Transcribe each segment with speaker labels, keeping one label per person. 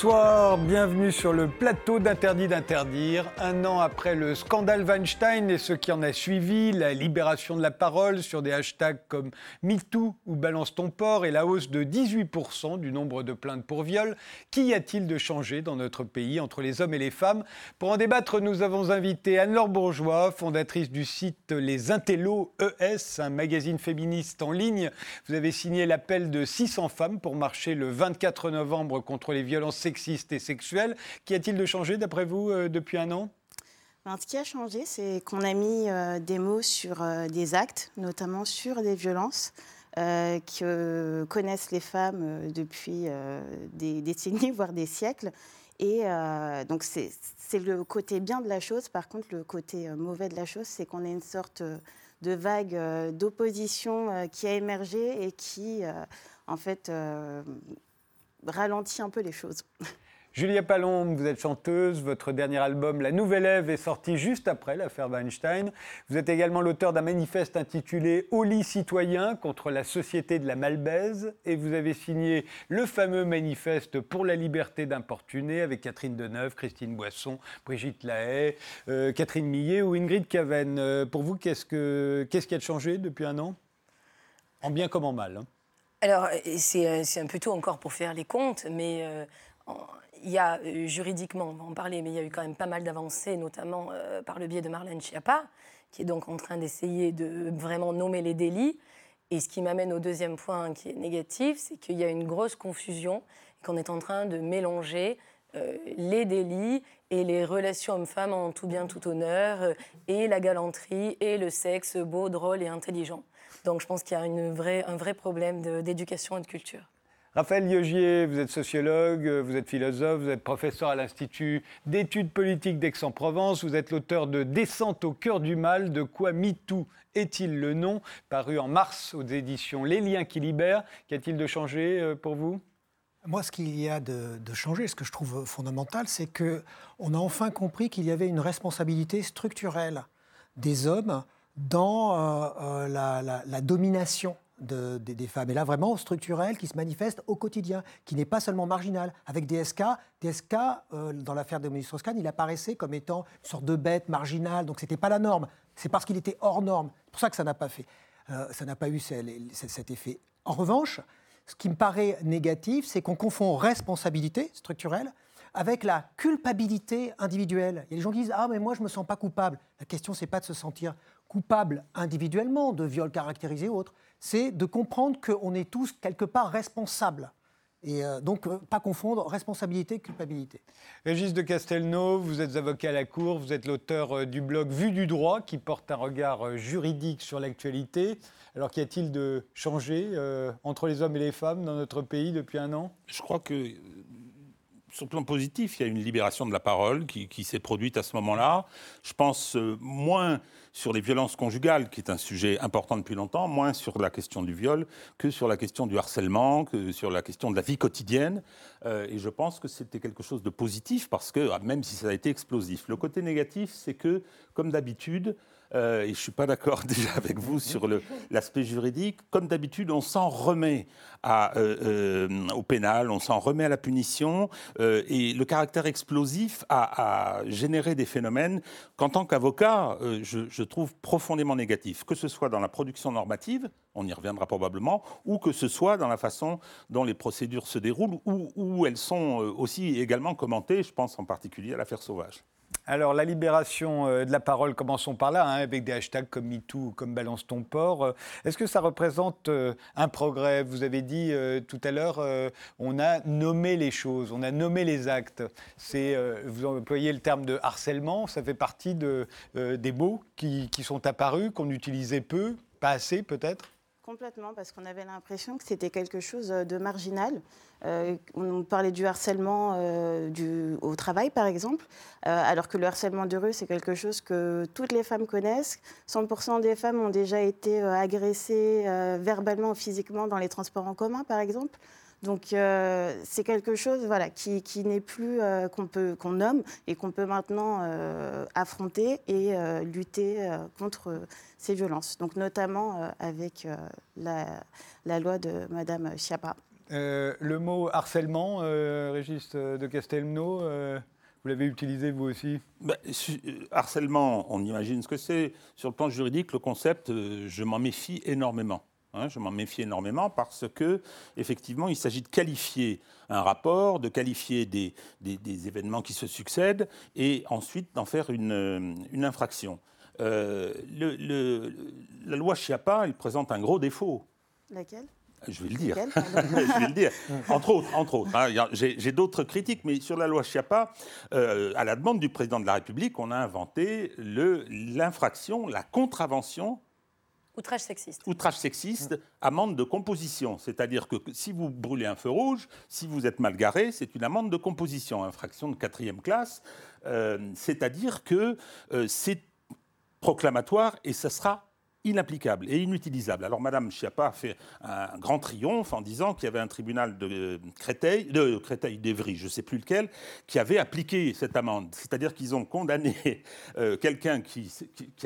Speaker 1: Bonsoir, bienvenue sur le plateau d'Interdit d'interdire. Un an après le scandale Weinstein et ce qui en a suivi, la libération de la parole sur des hashtags comme MeToo ou Balance ton et la hausse de 18% du nombre de plaintes pour viol, qu'y a-t-il de changé dans notre pays entre les hommes et les femmes? Pour en débattre, nous avons invité Anne-Laure Bourgeois, fondatrice du site Les Intellos ES, un magazine féministe en ligne. Vous avez signé l'appel de 600 femmes pour marcher le 24 novembre contre les violences sexistes et sexuelles. Qu'y a-t-il de changé, d'après vous, euh, depuis un an?
Speaker 2: Ben, ce qui a changé, c'est qu'on a mis euh, des mots sur euh, des actes, notamment sur des violences que connaissent les femmes depuis des décennies, voire des siècles. Et donc c'est le côté bien de la chose. Par contre, le côté mauvais de la chose, c'est qu'on a une sorte de vague d'opposition qui a émergé et qui, en fait, ralentit un peu les choses.
Speaker 1: Julia Palombe, vous êtes chanteuse. Votre dernier album, La Nouvelle Ève, est sorti juste après l'affaire Weinstein. Vous êtes également l'auteur d'un manifeste intitulé Au lit citoyen contre la société de la malbaise. Et vous avez signé le fameux manifeste pour la liberté d'importuner avec Catherine Deneuve, Christine Boisson, Brigitte Lahaye, euh, Catherine Millet ou Ingrid Caven. Euh, pour vous, qu'est-ce, que, qu'est-ce qui a changé depuis un an? En bien comme en mal hein
Speaker 3: alors, euh, c'est un peu tôt encore pour faire les comptes, mais euh, il y a euh, juridiquement, on va en parler, mais il y a eu quand même pas mal d'avancées, notamment par le biais de Marlène Schiappa, qui est donc en train d'essayer de vraiment nommer les délits. Et ce qui m'amène au deuxième point qui est négatif, c'est qu'il y a une grosse confusion qu'on est en train de mélanger les délits et les relations hommes-femmes en tout bien, tout honneur, et la galanterie, et le sexe beau, drôle et intelligent. Donc je pense qu'il y a une vraie, un vrai problème d'éducation et de culture.
Speaker 1: Raphaël Liogier, vous êtes sociologue, vous êtes philosophe, vous êtes professeur à l'Institut d'études politiques d'Aix-en-Provence, vous êtes l'auteur de Descente au cœur du mal, de quoi MeToo est-il le nom, paru en mars aux éditions Les Liens qui libèrent. Qu'y a-t-il de changé euh, pour vous?
Speaker 4: Moi, ce qu'il y a de, de, changé, ce que je trouve fondamental, c'est qu'on a enfin compris qu'il y avait une responsabilité structurelle des hommes dans euh, euh, la, domination des femmes. Et là, vraiment structurelle, qui se manifeste au quotidien, qui n'est pas seulement marginale. Avec DSK, DSK, euh, dans l'affaire de Moïse il apparaissait comme étant une sorte de bête marginale, donc ce n'était pas la norme. C'est parce qu'il était hors norme. C'est pour ça que ça n'a pas fait. ça n'a pas eu cet effet. En revanche, ce qui me paraît négatif, c'est qu'on confond responsabilité structurelle avec la culpabilité individuelle. Il y a des gens qui disent Ah, mais moi, je ne me sens pas coupable. La question, c'est pas de se sentir coupable individuellement de viols caractérisés ou autres, c'est de comprendre qu'on est tous quelque part responsables. Et euh, donc, euh, pas confondre responsabilité et culpabilité.
Speaker 1: Régis de Castelnau, vous êtes avocat à la Cour, vous êtes l'auteur euh, du blog Vue du droit qui porte un regard juridique sur l'actualité. Alors qu'y a-t-il de changé entre les hommes et les femmes dans notre pays depuis un an?
Speaker 5: Je crois que sur le plan positif, il y a une libération de la parole qui, s'est produite à ce moment-là. Je pense euh, moins sur les violences conjugales, qui est un sujet important depuis longtemps, moins sur la question du viol que sur la question du harcèlement, que sur la question de la vie quotidienne. Euh, et je pense que c'était quelque chose de positif parce que, ah, même si ça a été explosif, le côté négatif, c'est que, comme d'habitude, euh, et je ne suis pas d'accord déjà avec vous sur l'aspect juridique. Comme d'habitude, on s'en remet euh, euh, au pénal, on s'en remet à la punition, et le caractère explosif a, généré des phénomènes qu'en tant qu'avocat, je, je, trouve profondément négatifs, que ce soit dans la production normative, on y reviendra probablement, ou que ce soit dans la façon dont les procédures se déroulent, ou où elles sont aussi également commentées, je pense en particulier à l'affaire Sauvage.
Speaker 1: Alors, la libération euh, de la parole, commençons par là, hein, avec des hashtags comme MeToo comme Balance ton port. Euh, est-ce que ça représente euh, un progrès? Vous avez dit tout à l'heure, on a nommé les choses, on a nommé les actes. Vous employez le terme de harcèlement, ça fait partie de, des mots qui sont apparus, qu'on utilisait peu, pas assez peut-être?
Speaker 2: Complètement, parce qu'on avait l'impression que c'était quelque chose de marginal. Euh, on parlait du harcèlement euh, au travail, par exemple, euh, alors que le harcèlement de rue, c'est quelque chose que toutes les femmes connaissent. 100% des femmes ont déjà été agressées verbalement ou physiquement dans les transports en commun, par exemple. Donc c'est quelque chose voilà, qui, n'est plus qu'on peut qu'on nomme et qu'on peut maintenant affronter et lutter contre ces violences. Donc notamment avec la, loi de Madame Chiappa.
Speaker 1: Euh, le mot harcèlement, euh, Régis de Castelnau, euh, vous l'avez utilisé vous aussi
Speaker 5: Ben, su- euh, harcèlement, on imagine ce que c'est. Sur le plan juridique, le concept, euh, je m'en méfie énormément. Hein, je m'en méfie énormément parce que, effectivement, il s'agit de qualifier un rapport, de qualifier des, des- des événements qui se succèdent et ensuite d'en faire une, euh, une infraction. Euh, le- le- la loi Chiappa, elle présente un gros défaut.
Speaker 2: Laquelle?
Speaker 5: Je vais le dire. Je vais le dire. Entre autres, entre autres. hein, J'ai d'autres critiques, mais sur la loi Chiappa, euh, à la demande du président de la République, on a inventé l'infraction, la contravention
Speaker 3: Outrage sexiste.
Speaker 5: outrage sexiste, amende de composition. C'est-à-dire que si vous brûlez un feu rouge, si vous êtes mal garé, c'est une amende de composition, infraction de quatrième classe. Euh, C'est-à-dire que euh, c'est proclamatoire et ça sera inapplicable et inutilisable. Alors Madame Schiappa a fait un grand triomphe en disant qu'il y avait un tribunal de Créteil, de Créteil d'Evry, je ne sais plus lequel, qui avait appliqué cette amende. C'est-à-dire qu'ils ont condamné euh, quelqu'un qui,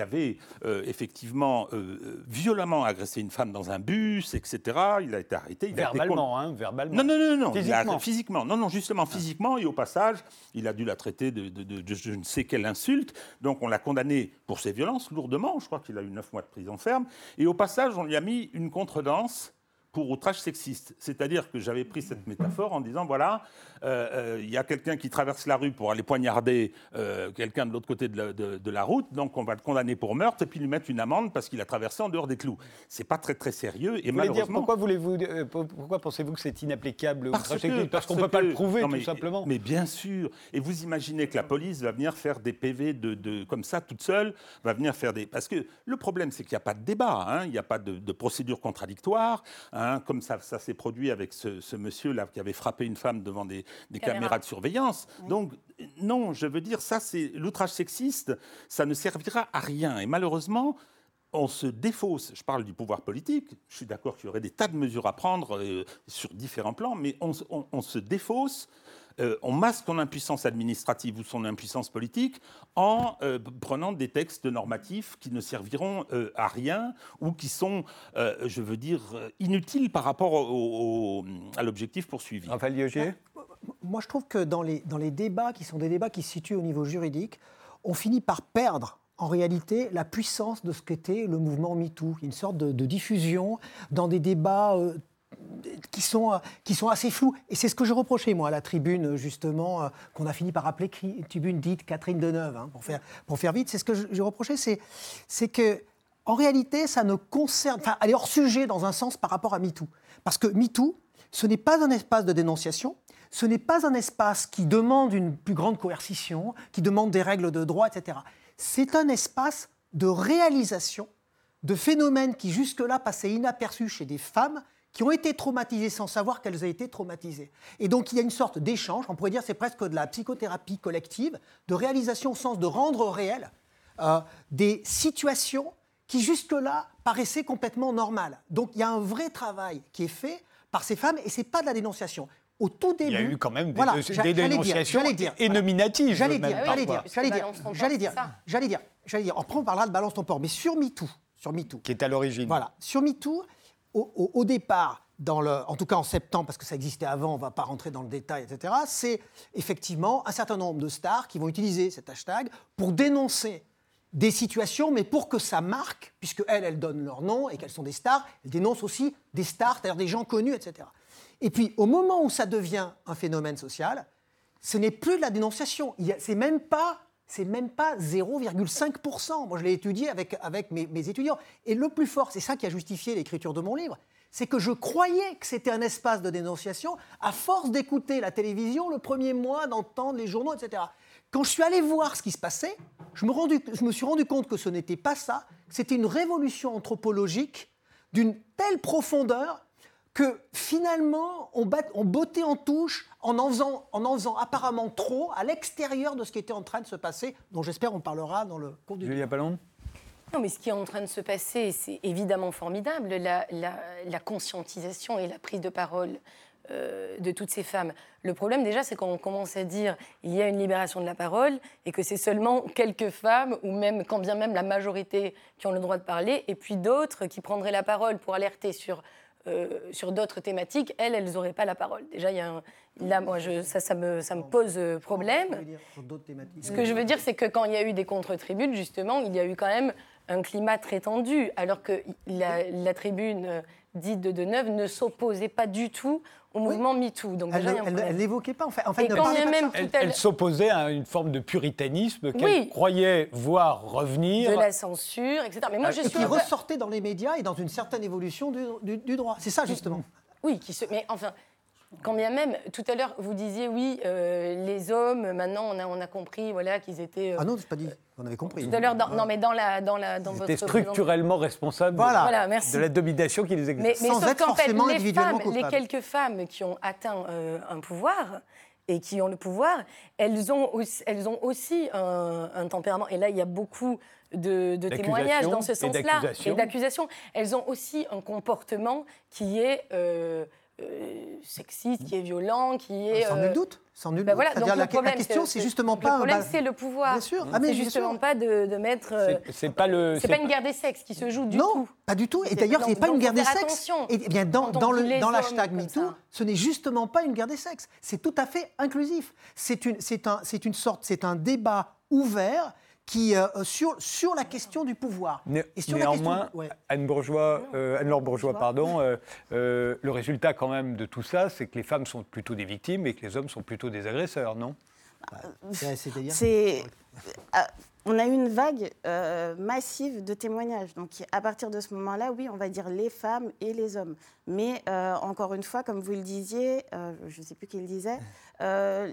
Speaker 5: avait euh, effectivement euh, violemment agressé une femme dans un bus, etc. Il a été arrêté. il a été
Speaker 1: Verbalement, hein, verbalement.
Speaker 5: non, non, non, non. il a-
Speaker 1: Physiquement.
Speaker 5: physiquement. Non, non, justement, physiquement. Et au passage, il a dû la traiter de, de- de- de je ne sais quelle insulte. Donc, on l'a condamné pour ses violences lourdement. Je crois qu'il a eu neuf mois de prison ferme. Et au passage, on lui a mis une contredanse pour outrage sexiste. C'est-à-dire que j'avais pris cette métaphore en disant, voilà, euh, euh, il y a quelqu'un qui traverse la rue pour aller poignarder euh, quelqu'un de l'autre côté de la, de- de la route, donc on va le condamner pour meurtre et puis lui mettre une amende parce qu'il a traversé en dehors des clous. C'est pas très très sérieux et
Speaker 1: Vous voulez dire,
Speaker 5: malheureusement...
Speaker 1: pourquoi voulez-vous, pour- pourquoi pensez-vous que c'est inapplicable le
Speaker 5: Parce
Speaker 1: sexiste Parce qu'on peut pas le prouver,
Speaker 5: non,
Speaker 1: tout
Speaker 5: mais-
Speaker 1: simplement.
Speaker 5: Mais bien sûr. Et vous imaginez que la police va venir faire des PV de, de- comme ça, toute seule, va venir faire des. Parce que le problème, c'est qu'il n'y a pas de débat, hein, il n'y a pas de, de procédure contradictoire, hein, comme ça, ça s'est produit avec ce, ce monsieur-là qui avait frappé une femme devant des, des
Speaker 3: Caméra.
Speaker 5: caméras de surveillance. Donc, non, je veux dire, ça, c'est l'outrage sexiste, ça ne servira à rien. Et malheureusement, on se défausse. Je parle du pouvoir politique. Je suis d'accord qu'il y aurait des tas de mesures à prendre euh, sur différents plans, mais on- on se défausse. Euh, on masque son impuissance administrative ou son impuissance politique en euh, prenant des textes normatifs qui ne serviront euh, à rien ou qui sont, euh, je veux dire, inutiles par rapport au- au- à l'objectif poursuivi.
Speaker 1: Raphaël Liogier
Speaker 4: Moi, je trouve que dans les, dans les débats qui sont des débats qui se situent au niveau juridique, on finit par perdre en réalité la puissance de ce qu'était le mouvement MeToo, une sorte de, de diffusion dans des débats euh, qui sont, euh, qui sont assez flous. Et c'est ce que je reprochais, moi, à la tribune, justement, euh, qu'on a fini par appeler tribune dite Catherine Deneuve, hein, pour, faire, pour faire vite. C'est ce que je, je reprochais, c'est, c'est que, en réalité, ça ne concerne. Enfin, elle est hors sujet dans un sens par rapport à MeToo. Parce que MeToo, ce n'est pas un espace de dénonciation, ce n'est pas un espace qui demande une plus grande coercition, qui demande des règles de droit, etc. C'est un espace de réalisation de phénomènes qui jusque-là passaient inaperçus chez des femmes qui ont été traumatisées sans savoir qu'elles avaient été traumatisées. Et donc il y a une sorte d'échange, on pourrait dire c'est presque de la psychothérapie collective, de réalisation au sens de rendre réel euh, des situations qui jusque-là paraissaient complètement normales. Donc il y a un vrai travail qui est fait par ces femmes et c'est pas de la dénonciation. Au tout début,
Speaker 1: Il y a eu quand même des,
Speaker 4: Voilà, dire,
Speaker 1: dénonciations
Speaker 4: j'allais dire,
Speaker 1: et
Speaker 4: voilà.
Speaker 1: nominatives.
Speaker 4: J'allais dire, j'allais dire, j'allais dire, j'allais dire, j'allais dire, j'allais dire. Après, on parlera de balance ton port, mais sur MeToo, sur MeToo,
Speaker 1: Qui est à l'origine.
Speaker 4: voilà, sur MeToo, au, départ, en tout cas en septembre, parce que ça existait avant, on ne va pas rentrer dans le détail, etc., c'est effectivement un certain nombre de stars qui vont utiliser cet hashtag pour dénoncer des situations, mais pour que ça marque, puisque elles, elles donnent leur nom et qu'elles sont des stars, elles dénoncent aussi des stars, c'est-à-dire des gens connus, etc. Et puis, au moment où ça devient un phénomène social, ce n'est plus de la dénonciation. C'est même pas, c'est même pas 0,5%. Moi, je l'ai étudié avec, avec mes, étudiants. Et le plus fort, c'est ça qui a justifié l'écriture de mon livre, c'est que je croyais que c'était un espace de dénonciation à force d'écouter la télévision le premier mois, d'entendre les journaux, etc. Quand je suis allé voir ce qui se passait, je me, suis rendu compte que ce n'était pas ça, c'était une révolution anthropologique d'une telle profondeur que finalement, on, bat- on bottait en touche en en, faisant, en en faisant apparemment trop à l'extérieur de ce qui était en train de se passer, dont j'espère on parlera dans le cours du
Speaker 1: Julia Palonde
Speaker 3: Non, mais ce qui est en train de se passer, c'est évidemment formidable, la, la- la conscientisation et la prise de parole euh, de toutes ces femmes. Le problème, déjà, c'est quand on commence à dire il y a une libération de la parole et que c'est seulement quelques femmes, ou même, quand bien même la majorité, qui ont le droit de parler, et puis d'autres qui prendraient la parole pour alerter sur euh, sur d'autres thématiques, elles, elles n'auraient pas la parole. Déjà, il y a un- là, moi, je, ça, ça me, ça me pose euh, problème. Ce que je veux dire, c'est que quand il y a eu des contre-tribunes, justement, il y a eu quand même un climat très tendu, alors que la, la tribune euh, dite de Deneuve ne s'opposait pas du tout au mouvement MeToo. Donc
Speaker 4: Elle
Speaker 3: déjà,
Speaker 4: l'évoquait pas, en fait. En fait
Speaker 3: Et
Speaker 4: elle
Speaker 3: quand même
Speaker 1: s'opposait à une forme de puritanisme qu'elle
Speaker 3: Oui.
Speaker 1: croyait voir revenir.
Speaker 3: de la censure, etc. Mais moi, je
Speaker 4: Et
Speaker 3: suis
Speaker 4: qui ressortait dans les médias et dans une certaine évolution du, du- du droit. C'est ça, justement.
Speaker 3: Oui, qui se... mais enfin, quand bien même, tout à l'heure, vous disiez, oui, euh, les hommes, maintenant, on a, on a compris voilà, qu'ils étaient... euh,
Speaker 4: Ah non, c'est pas dit. On avait compris.
Speaker 3: Tout à l'heure, dans- non, mais dans, la, dans, la, dans
Speaker 1: Ils
Speaker 3: votre...
Speaker 1: structurellement responsables
Speaker 4: Voilà.
Speaker 3: Voilà, merci.
Speaker 1: de la domination qui les
Speaker 3: Mais,
Speaker 1: exerce.
Speaker 3: mais
Speaker 4: Sans
Speaker 3: sauf
Speaker 4: être
Speaker 3: qu'en fait,
Speaker 4: forcément
Speaker 3: les
Speaker 4: individuellement
Speaker 3: femmes, les quelques femmes qui ont atteint euh, un pouvoir et qui ont le pouvoir, elles ont aussi, elles ont aussi un, un tempérament. Et là, il y a beaucoup de, de témoignages dans ce
Speaker 1: et
Speaker 3: sens-là
Speaker 1: d'accusations.
Speaker 3: et d'accusations. Elles ont aussi un comportement qui est sexiste, qui est violent, qui est.
Speaker 4: Sans
Speaker 3: euh,
Speaker 4: nul doute. Sans nul
Speaker 3: ben
Speaker 4: doute.
Speaker 3: voilà, donc
Speaker 4: C'est-à-dire
Speaker 3: le
Speaker 4: la,
Speaker 3: problème,
Speaker 4: la question, c'est justement
Speaker 3: le
Speaker 4: pas un
Speaker 3: problème,
Speaker 4: bal-
Speaker 3: c'est le pouvoir.
Speaker 4: Bien sûr. Ah, mais
Speaker 3: c'est justement
Speaker 4: sûr.
Speaker 3: pas de, de mettre. euh,
Speaker 1: C'est- C'est pas le.
Speaker 3: c'est pas une guerre des sexes qui se joue du
Speaker 4: non,
Speaker 3: tout.
Speaker 4: pas du tout. Et
Speaker 3: C'est-
Speaker 4: d'ailleurs, ce
Speaker 3: donc-
Speaker 4: n'est pas une guerre des sexes.
Speaker 3: attention.
Speaker 4: Et bien, dans, dans le dans l'hashtag MeToo, ce n'est justement pas une guerre des sexes. C'est tout à fait inclusif. C'est une, c'est un, c'est une sorte, c'est un débat ouvert qui euh, sur sur la question du pouvoir.
Speaker 1: Né-
Speaker 4: Et sur la question-
Speaker 1: Néanmoins,
Speaker 4: ouais.
Speaker 1: Anne Bourgeois, euh, Anne-Laure Bourgeois, pardon, euh, euh, le résultat quand même de tout ça, c'est que les femmes sont plutôt des victimes et que les hommes sont plutôt des agresseurs, non?
Speaker 4: Ouais, C'est-à-dire
Speaker 2: C'est, euh, on a eu une vague euh, massive de témoignages. Donc, à partir de ce moment-là, oui, on va dire les femmes et les hommes. Mais euh, encore une fois, comme vous le disiez, euh, je ne sais plus qui le disait,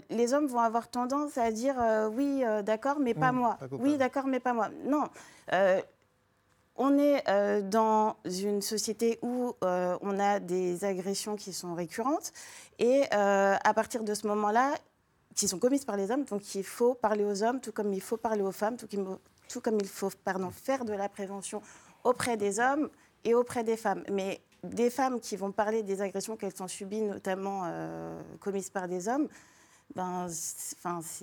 Speaker 2: les hommes vont avoir tendance à dire oui, d'accord, mais pas
Speaker 4: Mmh,
Speaker 2: moi.
Speaker 4: pas
Speaker 2: oui, d'accord, mais pas moi. Non. On est dans une société où on a des agressions qui sont récurrentes et à partir de ce moment-là, qui sont commises par les hommes, donc il faut parler aux hommes, tout comme il faut parler aux femmes, tout, comme il faut pardon, faire de la prévention auprès des hommes et auprès des femmes. Mais des femmes qui vont parler des agressions qu'elles ont subies, notamment euh, commises par des hommes, ben.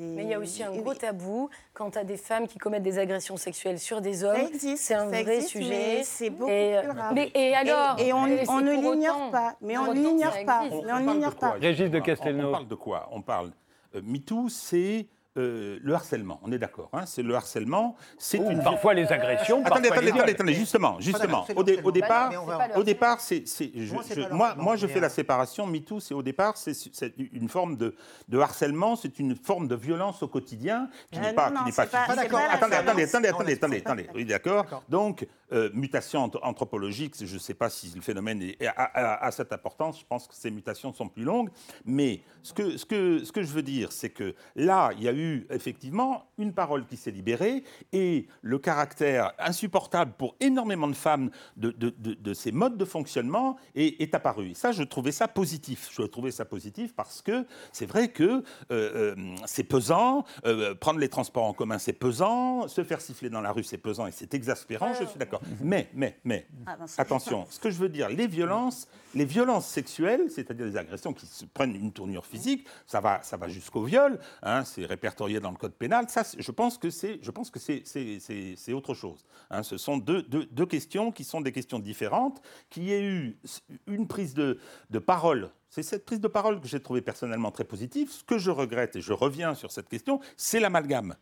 Speaker 3: Mais il y a aussi un gros tabou quant à des femmes qui commettent des agressions sexuelles sur des
Speaker 2: Ça
Speaker 3: hommes.
Speaker 2: existe,
Speaker 3: C'est un
Speaker 2: ça
Speaker 3: vrai
Speaker 2: existe,
Speaker 3: sujet.
Speaker 2: mais c'est beaucoup
Speaker 3: et,
Speaker 2: plus rare.
Speaker 3: Mais, et alors
Speaker 2: et on-
Speaker 3: Et
Speaker 2: on ne l'ignore
Speaker 3: autant-
Speaker 2: pas, mais on
Speaker 3: autant,
Speaker 2: l'ignore pas.
Speaker 3: existe.
Speaker 2: Mais on
Speaker 5: parle
Speaker 2: l'ignore
Speaker 5: de quoi,
Speaker 2: pas.
Speaker 1: Régis de
Speaker 5: On-
Speaker 1: Castelnau.
Speaker 5: On, parle de quoi? On parle. Euh, MeToo, c'est euh, le harcèlement. On est d'accord. hein, c'est le harcèlement. C'est
Speaker 1: Ou
Speaker 5: une.
Speaker 1: parfois les agressions,
Speaker 5: Attendez,
Speaker 1: parfois
Speaker 5: attendez,
Speaker 1: les
Speaker 5: attendez, attendez, justement, justement.
Speaker 4: c'est
Speaker 5: Au, dé- au départ,
Speaker 3: va-
Speaker 5: au départ, c'est, c'est- je-
Speaker 4: Moi,
Speaker 5: moi, je fais la
Speaker 4: euh,
Speaker 5: séparation. MeToo, c'est au départ, c'est, c'est une forme de, de harcèlement, c'est une forme de violence au quotidien qui
Speaker 2: Ah
Speaker 5: n'est pas, qui n'est pas attendez, attendez, attendez, attendez, attendez. Oui, d'accord.
Speaker 4: D'accord.
Speaker 5: Donc, euh, mutation anth- anthropologique, je ne sais pas si le phénomène est- a, cette importance. Je pense que ces mutations sont plus longues. Mais ce que je veux dire, c'est que là, il y a eu effectivement une parole qui s'est libérée et le caractère insupportable pour énormément de femmes de, de- de- de ces modes de fonctionnement est, est apparu. Et ça, je trouvais ça positif. Je trouvais ça positif parce que c'est vrai que euh, euh, c'est pesant, euh, prendre les transports en commun, c'est pesant, se faire siffler dans la rue, c'est pesant et c'est exaspérant, je suis d'accord. Mais, mais, mais,
Speaker 2: Ah, ben,
Speaker 5: attention, ce que je veux dire, les violences, les violences sexuelles, c'est-à-dire les agressions qui se prennent une tournure physique, ça va, ça va jusqu'au viol, hein, c'est répertorié dans le code pénal. Ça, je pense que c'est, je pense que c'est, autre chose. hein. ce sont deux questions qui sont des questions différentes. Qu'il y ait eu une prise de, de parole. C'est cette prise de parole que j'ai trouvée personnellement très positive. Ce que je regrette, et je reviens sur cette question, c'est l'amalgame.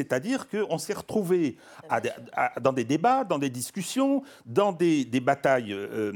Speaker 5: C'est-à-dire qu'on s'est retrouvé à des- à- dans des débats, dans des discussions, dans des, des batailles euh,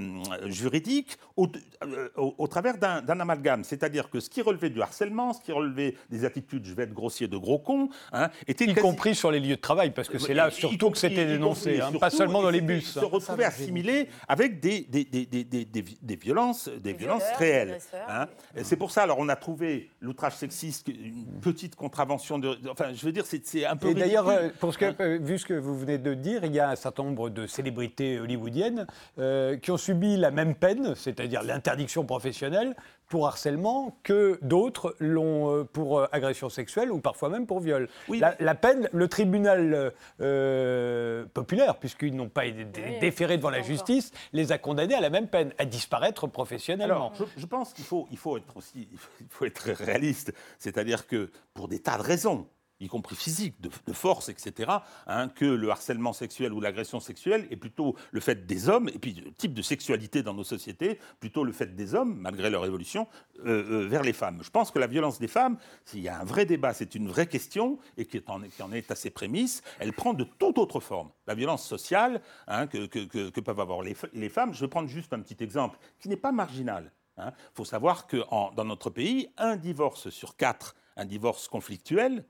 Speaker 5: juridiques au, euh, au- au travers d'un amalgame. C'est-à-dire que ce qui relevait du harcèlement, ce qui relevait des attitudes, je vais être grossier, de gros cons, hein, était
Speaker 1: Y
Speaker 5: quasi-
Speaker 1: compris sur les lieux de travail, parce que c'est là
Speaker 5: y
Speaker 1: surtout que c'était dénoncé, hein,
Speaker 5: surtout,
Speaker 1: pas seulement dans les bus.
Speaker 5: Se retrouver assimilé avec des, des, des, des, des, des- des violences, des violences
Speaker 3: violeurs,
Speaker 5: réelles. hein. C'est pour ça, alors on a trouvé l'outrage sexiste, une petite contravention de- Enfin, je veux dire, c'est c'est un peu.
Speaker 1: Et d'ailleurs, euh, pour ce que, euh, vu ce que vous venez de dire, il y a un certain nombre de célébrités hollywoodiennes euh, qui ont subi la même peine, c'est-à-dire l'interdiction professionnelle pour harcèlement, que d'autres l'ont pour agression sexuelle ou parfois même pour viol.
Speaker 5: Oui,
Speaker 1: la,
Speaker 5: mais-
Speaker 1: la peine, le tribunal euh, populaire, puisqu'ils n'ont pas été
Speaker 3: Oui,
Speaker 1: déférés devant la
Speaker 3: encore.
Speaker 1: justice, les a condamnés à la même peine, à disparaître professionnellement.
Speaker 5: Alors, je, je pense qu'il faut, il faut être aussi, il faut être réaliste. C'est-à-dire que pour des tas de raisons, y compris physique, de, force, etc., hein, que le harcèlement sexuel ou l'agression sexuelle est plutôt le fait des hommes, et puis le type de sexualité dans nos sociétés, plutôt le fait des hommes, malgré leur évolution, euh, euh, vers les femmes. Je pense que la violence des femmes, s'il y a un vrai débat, c'est une vraie question, et qui en, qui en, est à ses prémices, elle prend de toute autre forme. La violence sociale hein, que, que, peuvent avoir les, les, femmes, je vais prendre juste un petit exemple, qui n'est pas marginal. Il hein. faut savoir que dans notre pays, un divorce sur quatre, un divorce conflictuel,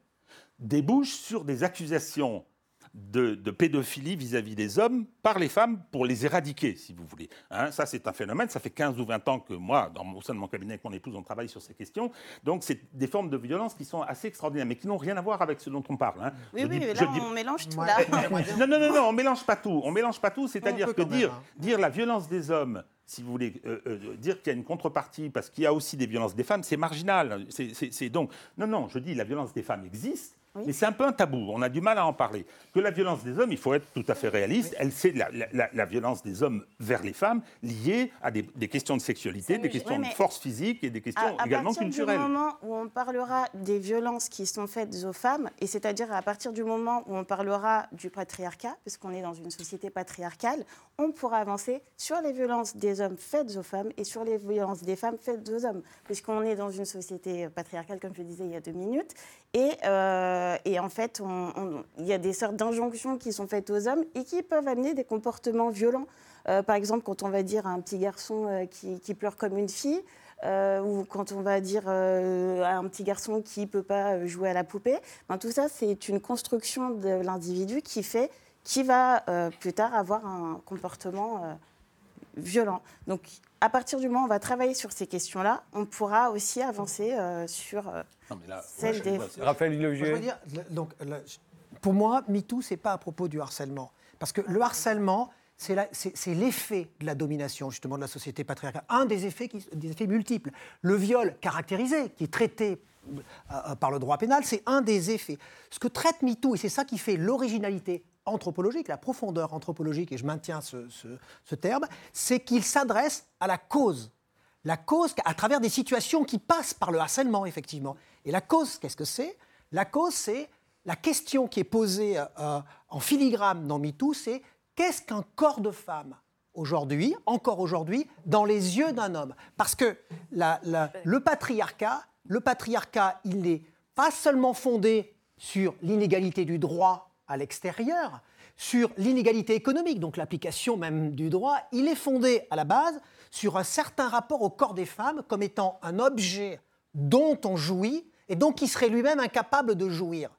Speaker 5: débouche sur des accusations de, pédophilie vis-à-vis des hommes par les femmes pour les éradiquer, si vous voulez. Hein, ça, c'est un phénomène. Ça fait 15 ou 20 ans que moi, dans, au sein de mon cabinet avec mon épouse, on travaille sur ces questions. Donc, c'est des formes de violence qui sont assez extraordinaires, mais qui n'ont rien à voir avec ce dont on parle. Hein.
Speaker 2: Oui, oui, mais là, on mélange tout. Là.
Speaker 5: non, non, non, non, on mélange pas tout. On mélange pas tout. C'est-à-dire que dire, hein. dire la violence des hommes si vous voulez, euh, euh, dire qu'il y a une contrepartie parce qu'il y a aussi des violences des femmes, c'est marginal. C'est donc non, non. Je dis la violence des femmes existe, mais c'est un peu un tabou, on a du mal à en parler. Que la violence des hommes, il faut être tout à fait réaliste, elle c'est la, violence des hommes vers les femmes liée à des, questions de sexualité, des questions de force physique et des questions également culturelles.
Speaker 2: À partir du moment où on parlera des violences qui sont faites aux femmes, et c'est-à-dire à partir du moment où on parlera du patriarcat, puisqu'on est dans une société patriarcale, on pourra avancer sur les violences des hommes faites aux femmes et sur les violences des femmes faites aux hommes, puisqu'on est dans une société patriarcale, comme je le disais il y a deux minutes, et, euh, et en fait, il y a des sortes d'injonctions qui sont faites aux hommes et qui peuvent amener des comportements violents. Euh, par exemple, quand on va dire à un petit garçon euh, qui, pleure comme une fille, ou quand on va dire à un petit garçon qui ne peut pas jouer à la poupée, ben, tout ça, c'est une construction de l'individu qui fait qui va euh, plus tard avoir un comportement euh, violent. Donc, à partir du moment où on va travailler sur ces questions-là, on pourra aussi avancer euh, sur celle des.
Speaker 1: Raphaël Logier.
Speaker 4: donc, pour moi, MeToo, ce n'est pas à propos du harcèlement. Parce que le harcèlement, c'est l'effet de la domination justement de la société patriarcale. Un des effets, qui, des effets multiples. Le viol caractérisé, qui est traité par le droit pénal, c'est un des effets. Ce que traite MeToo, et c'est ça qui fait l'originalité anthropologique, la profondeur anthropologique, et je maintiens ce, terme, c'est qu'il s'adresse à la cause. La cause à travers des situations qui passent par le harcèlement, effectivement. Et la cause, qu'est-ce que c'est? La cause, c'est la question qui est posée euh, en filigrane dans MeToo, c'est qu'est-ce qu'un corps de femme aujourd'hui, encore aujourd'hui, dans les yeux d'un homme? Parce que le patriarcat, le patriarcat, il n'est pas seulement fondé sur l'inégalité du droit à l'extérieur, sur l'inégalité économique, donc l'application même du droit, il est fondé à la base sur un certain rapport au corps des femmes comme étant un objet dont on jouit et donc qui serait lui-même incapable de jouir.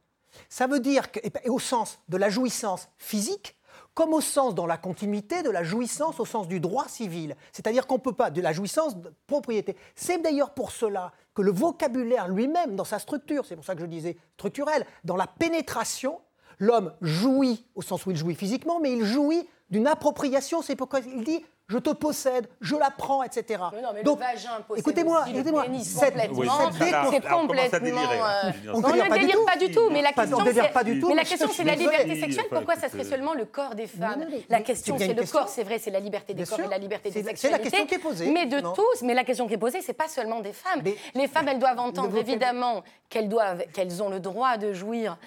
Speaker 4: Ça veut dire que, et au sens de la jouissance physique, comme au sens dans la continuité de la jouissance au sens du droit civil. C'est-à-dire qu'on ne peut pas, de la jouissance de propriété. C'est d'ailleurs pour cela que le vocabulaire lui-même, dans sa structure, c'est pour ça que je disais structurel, dans la pénétration, l'homme jouit au sens où il jouit physiquement, mais il jouit d'une appropriation. C'est pourquoi il dit je te possède, je la prends, etc.
Speaker 3: non, mais Donc, le vagin
Speaker 4: écoutez-moi, écoutez-moi,
Speaker 3: cette, complètement, c'est complètement. Euh, on ne délire pas du tout, mais la question, c'est, mais la question, c'est la liberté sexuelle. Pourquoi ça serait seulement le corps des femmes? La question, c'est le corps, c'est vrai, c'est la liberté des corps et la liberté des sexualités.
Speaker 4: C'est la question qui est posée.
Speaker 3: Mais de tous, mais la question qui est posée, c'est pas seulement des femmes. Les femmes, elles doivent entendre évidemment qu'elles doivent, qu'elles ont le droit de jouir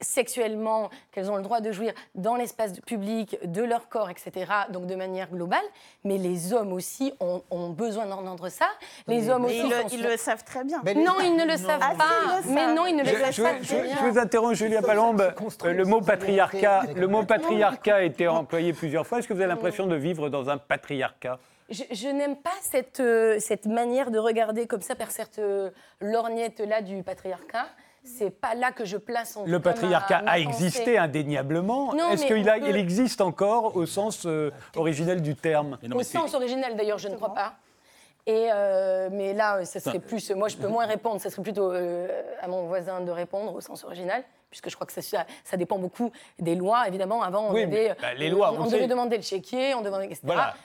Speaker 3: sexuellement, qu'elles ont le droit de jouir dans l'espace public de leur corps, etc. Donc de manière globale mais les hommes aussi ont, besoin d'entendre ça. Les hommes aussi.
Speaker 2: Ils le, savent très bien.
Speaker 3: non, ils ne le savent pas. mais non, ils ne le savent pas.
Speaker 1: Je, je, vous interromps, Julia Palombe. Le mot patriarcat, le mot patriarcat a été employé plusieurs fois. Est-ce que vous avez l'impression de vivre dans un patriarcat?
Speaker 3: Je, n'aime pas cette, euh, cette manière de regarder comme ça par cette euh, lorgnette-là du patriarcat c'est pas là que je place
Speaker 1: Le patriarcat a existé indéniablement. Est-ce qu'il il existe encore au sens euh, originel du terme
Speaker 3: Au sens originel, d'ailleurs, je ne crois pas. Et euh, mais là, ça serait plus. Moi, je peux moins répondre. Ça serait plutôt euh, à mon voisin de répondre au sens original puisque je crois que ça, ça, dépend beaucoup des lois. Évidemment, avant, on, avait,
Speaker 1: bah, les lois,
Speaker 3: on, devait demander le chéquier, on devait, etc.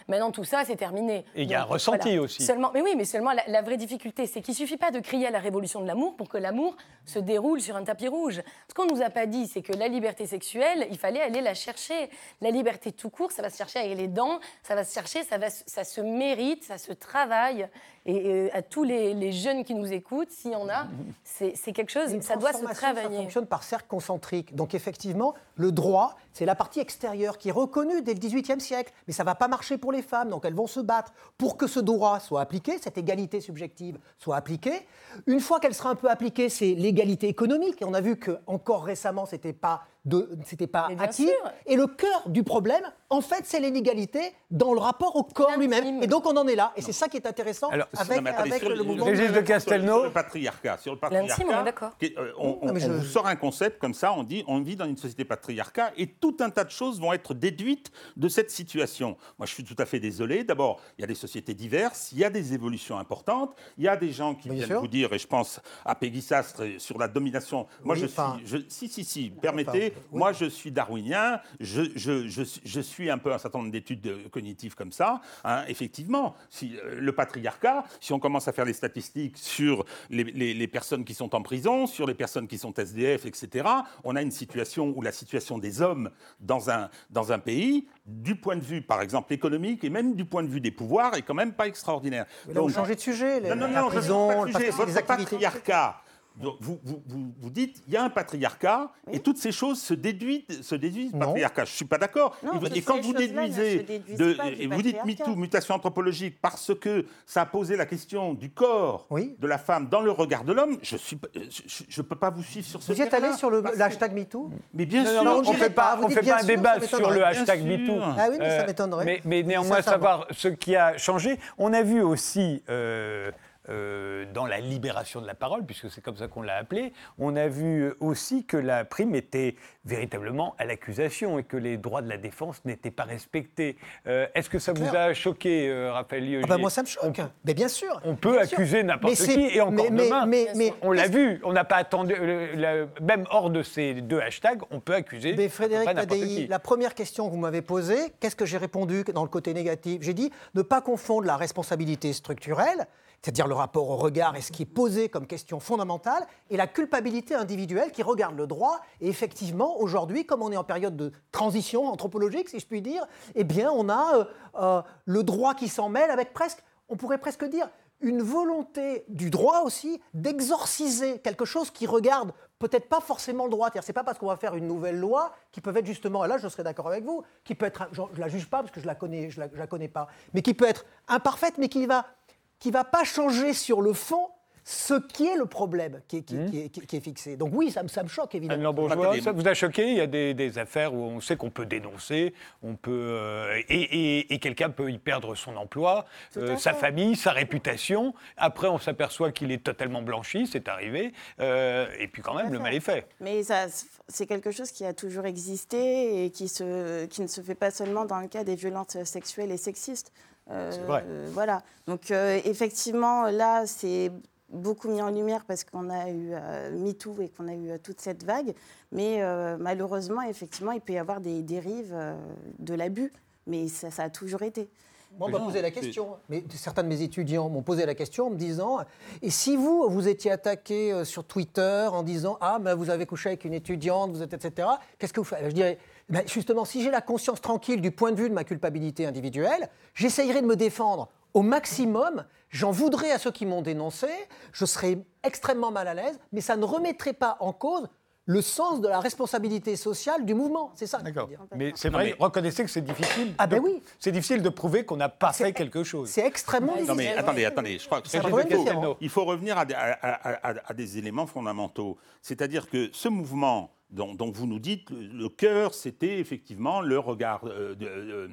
Speaker 3: Maintenant, tout ça, c'est terminé.
Speaker 1: Et il y a un ressenti aussi.
Speaker 3: Seulement, mais oui, mais seulement la, vraie difficulté, c'est qu'il ne suffit pas de crier à la révolution de l'amour pour que l'amour se déroule sur un tapis rouge. Ce qu'on ne nous a pas dit, c'est que la liberté sexuelle, il fallait aller la chercher. La liberté tout court, ça va se chercher avec les dents, ça va se chercher, ça, va, ça se mérite, ça se travaille. Et euh, à tous les, les jeunes qui nous écoutent, s'il y en a, c'est quelque chose,
Speaker 4: Une
Speaker 3: ça doit se
Speaker 4: transformation, Ça
Speaker 3: travailler.
Speaker 4: fonctionne par cercle concentrique. Donc effectivement, le droit, c'est la partie extérieure qui est reconnue dès le XVIIIe siècle. Mais ça ne va pas marcher pour les femmes, donc elles vont se battre pour que ce droit soit appliqué, cette égalité subjective soit appliquée. Une fois qu'elle sera un peu appliquée, c'est l'égalité économique. Et on a vu que encore récemment, c'était pas de, c'était pas acquis.
Speaker 3: sûr.
Speaker 4: Et le cœur du problème, en fait, c'est l'inégalité dans le rapport au corps lui-même. Et donc on en est là. Et c'est ça qui est intéressant
Speaker 1: Alors,
Speaker 4: avec,
Speaker 5: Non, mais attendez,
Speaker 4: avec
Speaker 5: sur
Speaker 4: le mouvement.
Speaker 1: Régis de Castelnau.
Speaker 5: Sur le patriarcat. Sur le patriarcat,
Speaker 3: on est
Speaker 5: euh, on,
Speaker 4: je-
Speaker 5: on vous sort un concept comme ça, on dit on vit dans une société patriarcat et tout un tas de choses vont être déduites de cette situation. Moi, je suis tout à fait désolé. D'abord, il y a des sociétés diverses, il y a des évolutions importantes, il y a des gens qui
Speaker 4: Bien
Speaker 5: viennent
Speaker 4: sûr.
Speaker 5: vous dire, et je pense à Peggy Sastre et sur la domination. Moi,
Speaker 4: Oui,
Speaker 5: je
Speaker 4: enfin-
Speaker 5: suis. je- si, si, si, permettez,
Speaker 4: Enfin, oui.
Speaker 5: moi, je suis darwinien, je, je, je, suis un peu un certain nombre d'études euh, cognitives comme ça. hein. effectivement, si, euh, le patriarcat, si on commence à faire les statistiques sur les, les- les personnes qui sont en prison, sur les personnes qui sont SDF, etc., on a une situation où la situation des hommes dans un, dans un pays, du point de vue, par exemple, économique et même du point de vue des pouvoirs, est quand même pas extraordinaire.
Speaker 4: Mais là, vous
Speaker 5: Donc-
Speaker 4: changez de sujet. les-
Speaker 5: non, non,
Speaker 4: la
Speaker 5: non, je
Speaker 4: prison,
Speaker 5: veux pas juger.
Speaker 4: les
Speaker 5: Votre patriarcat, donc, vous, vous, vous, vous dites, il y a un patriarcat, et toutes ces choses se déduisent, se déduisent du patriarcat. Je ne suis pas d'accord. Et vous- quand vous
Speaker 2: ne
Speaker 5: déduisez, de, et vous dites. MeToo, mutation anthropologique, parce que ça a posé la question du corps
Speaker 4: Oui.
Speaker 5: de la femme dans le regard de l'homme, je ne peux pas vous suivre sur ce
Speaker 4: Vous y êtes allé sur l'hashtag MeToo
Speaker 5: Mais bien
Speaker 1: Non,
Speaker 5: sûr,
Speaker 1: non, non,
Speaker 4: je
Speaker 1: on
Speaker 4: dirais
Speaker 1: fait
Speaker 4: pas, vous
Speaker 1: on fait pas un
Speaker 4: sûr,
Speaker 1: débat sur le hashtag. MeToo.
Speaker 4: Ah oui, mais ça
Speaker 1: Euh,
Speaker 4: m'étonnerait.
Speaker 1: Mais, néanmoins, savoir ce qui a changé. On a vu aussi euh, euh, dans la libération de la parole, puisque c'est comme ça qu'on l'a appelé, on a vu aussi que la prime était véritablement à l'accusation et que les droits de la défense n'étaient pas respectés. Euh, Est-ce que ça vous a choqué, euh, Raphaël
Speaker 4: Ah bah moi, ça me choque. Mais bien sûr.
Speaker 1: On peut accuser n'importe qui et encore
Speaker 4: mais-
Speaker 1: demain.
Speaker 4: mais- mais-
Speaker 1: on l'a vu, on n'a pas attendu, euh, la- même hors de ces deux hashtags, on peut accuser
Speaker 4: Mais Frédéric Tadei, la première question que vous m'avez posée, qu'est-ce que j'ai répondu dans le côté négatif? J'ai dit ne pas confondre la responsabilité structurelle, c'est-à-dire le rapport au regard et ce qui est posé comme question fondamentale, et la culpabilité individuelle qui regarde le droit. Et effectivement, aujourd'hui, comme on est en période de transition anthropologique, si je puis dire, eh bien, on a euh, euh, le droit qui s'en mêle avec presque, on pourrait presque dire, une volonté du droit aussi d'exorciser quelque chose qui regarde peut-être pas forcément le droit. C'est-à-dire, C'est pas parce qu'on va faire une nouvelle loi qui peut être justement, et là je serais d'accord avec vous, qui peut être, je, je la juge pas parce que je la connais, je la, la connais pas, mais qui peut être imparfaite, mais qui va, qui va pas changer sur le fond ce qui est le problème qui est, qui, qui est, qui- qui est fixé. Donc oui, ça, me- ça me choque évidemment.
Speaker 1: Lambourgeois,
Speaker 5: Attendez.
Speaker 1: ça vous a choqué Il y a des, des affaires où on sait qu'on peut dénoncer, on peut euh, et, et- et quelqu'un peut y perdre son emploi, euh, sa famille, sa réputation. Après, on s'aperçoit qu'il est totalement blanchi, c'est arrivé. Euh, et puis quand même, le mal est fait.
Speaker 2: Mais ça, c'est quelque chose qui a toujours existé et qui, se, qui ne se fait pas seulement dans le cas des violences sexuelles et sexistes. Euh,
Speaker 1: C'est vrai.
Speaker 2: euh, voilà. Donc euh, effectivement, là, c'est beaucoup mis en lumière parce qu'on a eu euh, MeToo et qu'on a eu euh, toute cette vague. Mais euh, malheureusement, effectivement, il peut y avoir des dérives euh, de l'abus. Mais ça, ça a toujours été.
Speaker 4: Moi, on m'a posé la question. Mais certains de mes étudiants m'ont posé la question en me disant Et si vous, vous étiez attaqué sur Twitter en disant Ah, ben, vous avez couché avec une étudiante, vous êtes, etc., qu'est-ce que vous faites Je dirais ben, Justement, si j'ai la conscience tranquille du point de vue de ma culpabilité individuelle, j'essayerai de me défendre au maximum. J'en voudrais à ceux qui m'ont dénoncé, je serais extrêmement mal à l'aise, mais ça ne remettrait pas en cause le sens de la responsabilité sociale du mouvement. C'est ça.
Speaker 1: D'accord. Mais c'est vrai,
Speaker 5: mais-
Speaker 1: reconnaissez que c'est difficile.
Speaker 4: Ah ben
Speaker 1: de-
Speaker 4: oui.
Speaker 1: C'est difficile de prouver qu'on n'a pas fait quelque chose.
Speaker 4: C'est extrêmement
Speaker 3: Non,
Speaker 5: Non
Speaker 4: difficile.
Speaker 5: mais attendez, attendez, je crois que
Speaker 4: C'est un
Speaker 5: il faut-
Speaker 4: différent.
Speaker 5: Il faut revenir à, des- à- à- à- à des éléments fondamentaux. C'est-à-dire que ce mouvement dont vous nous dites, le, le cœur, c'était effectivement le regard, euh, euh,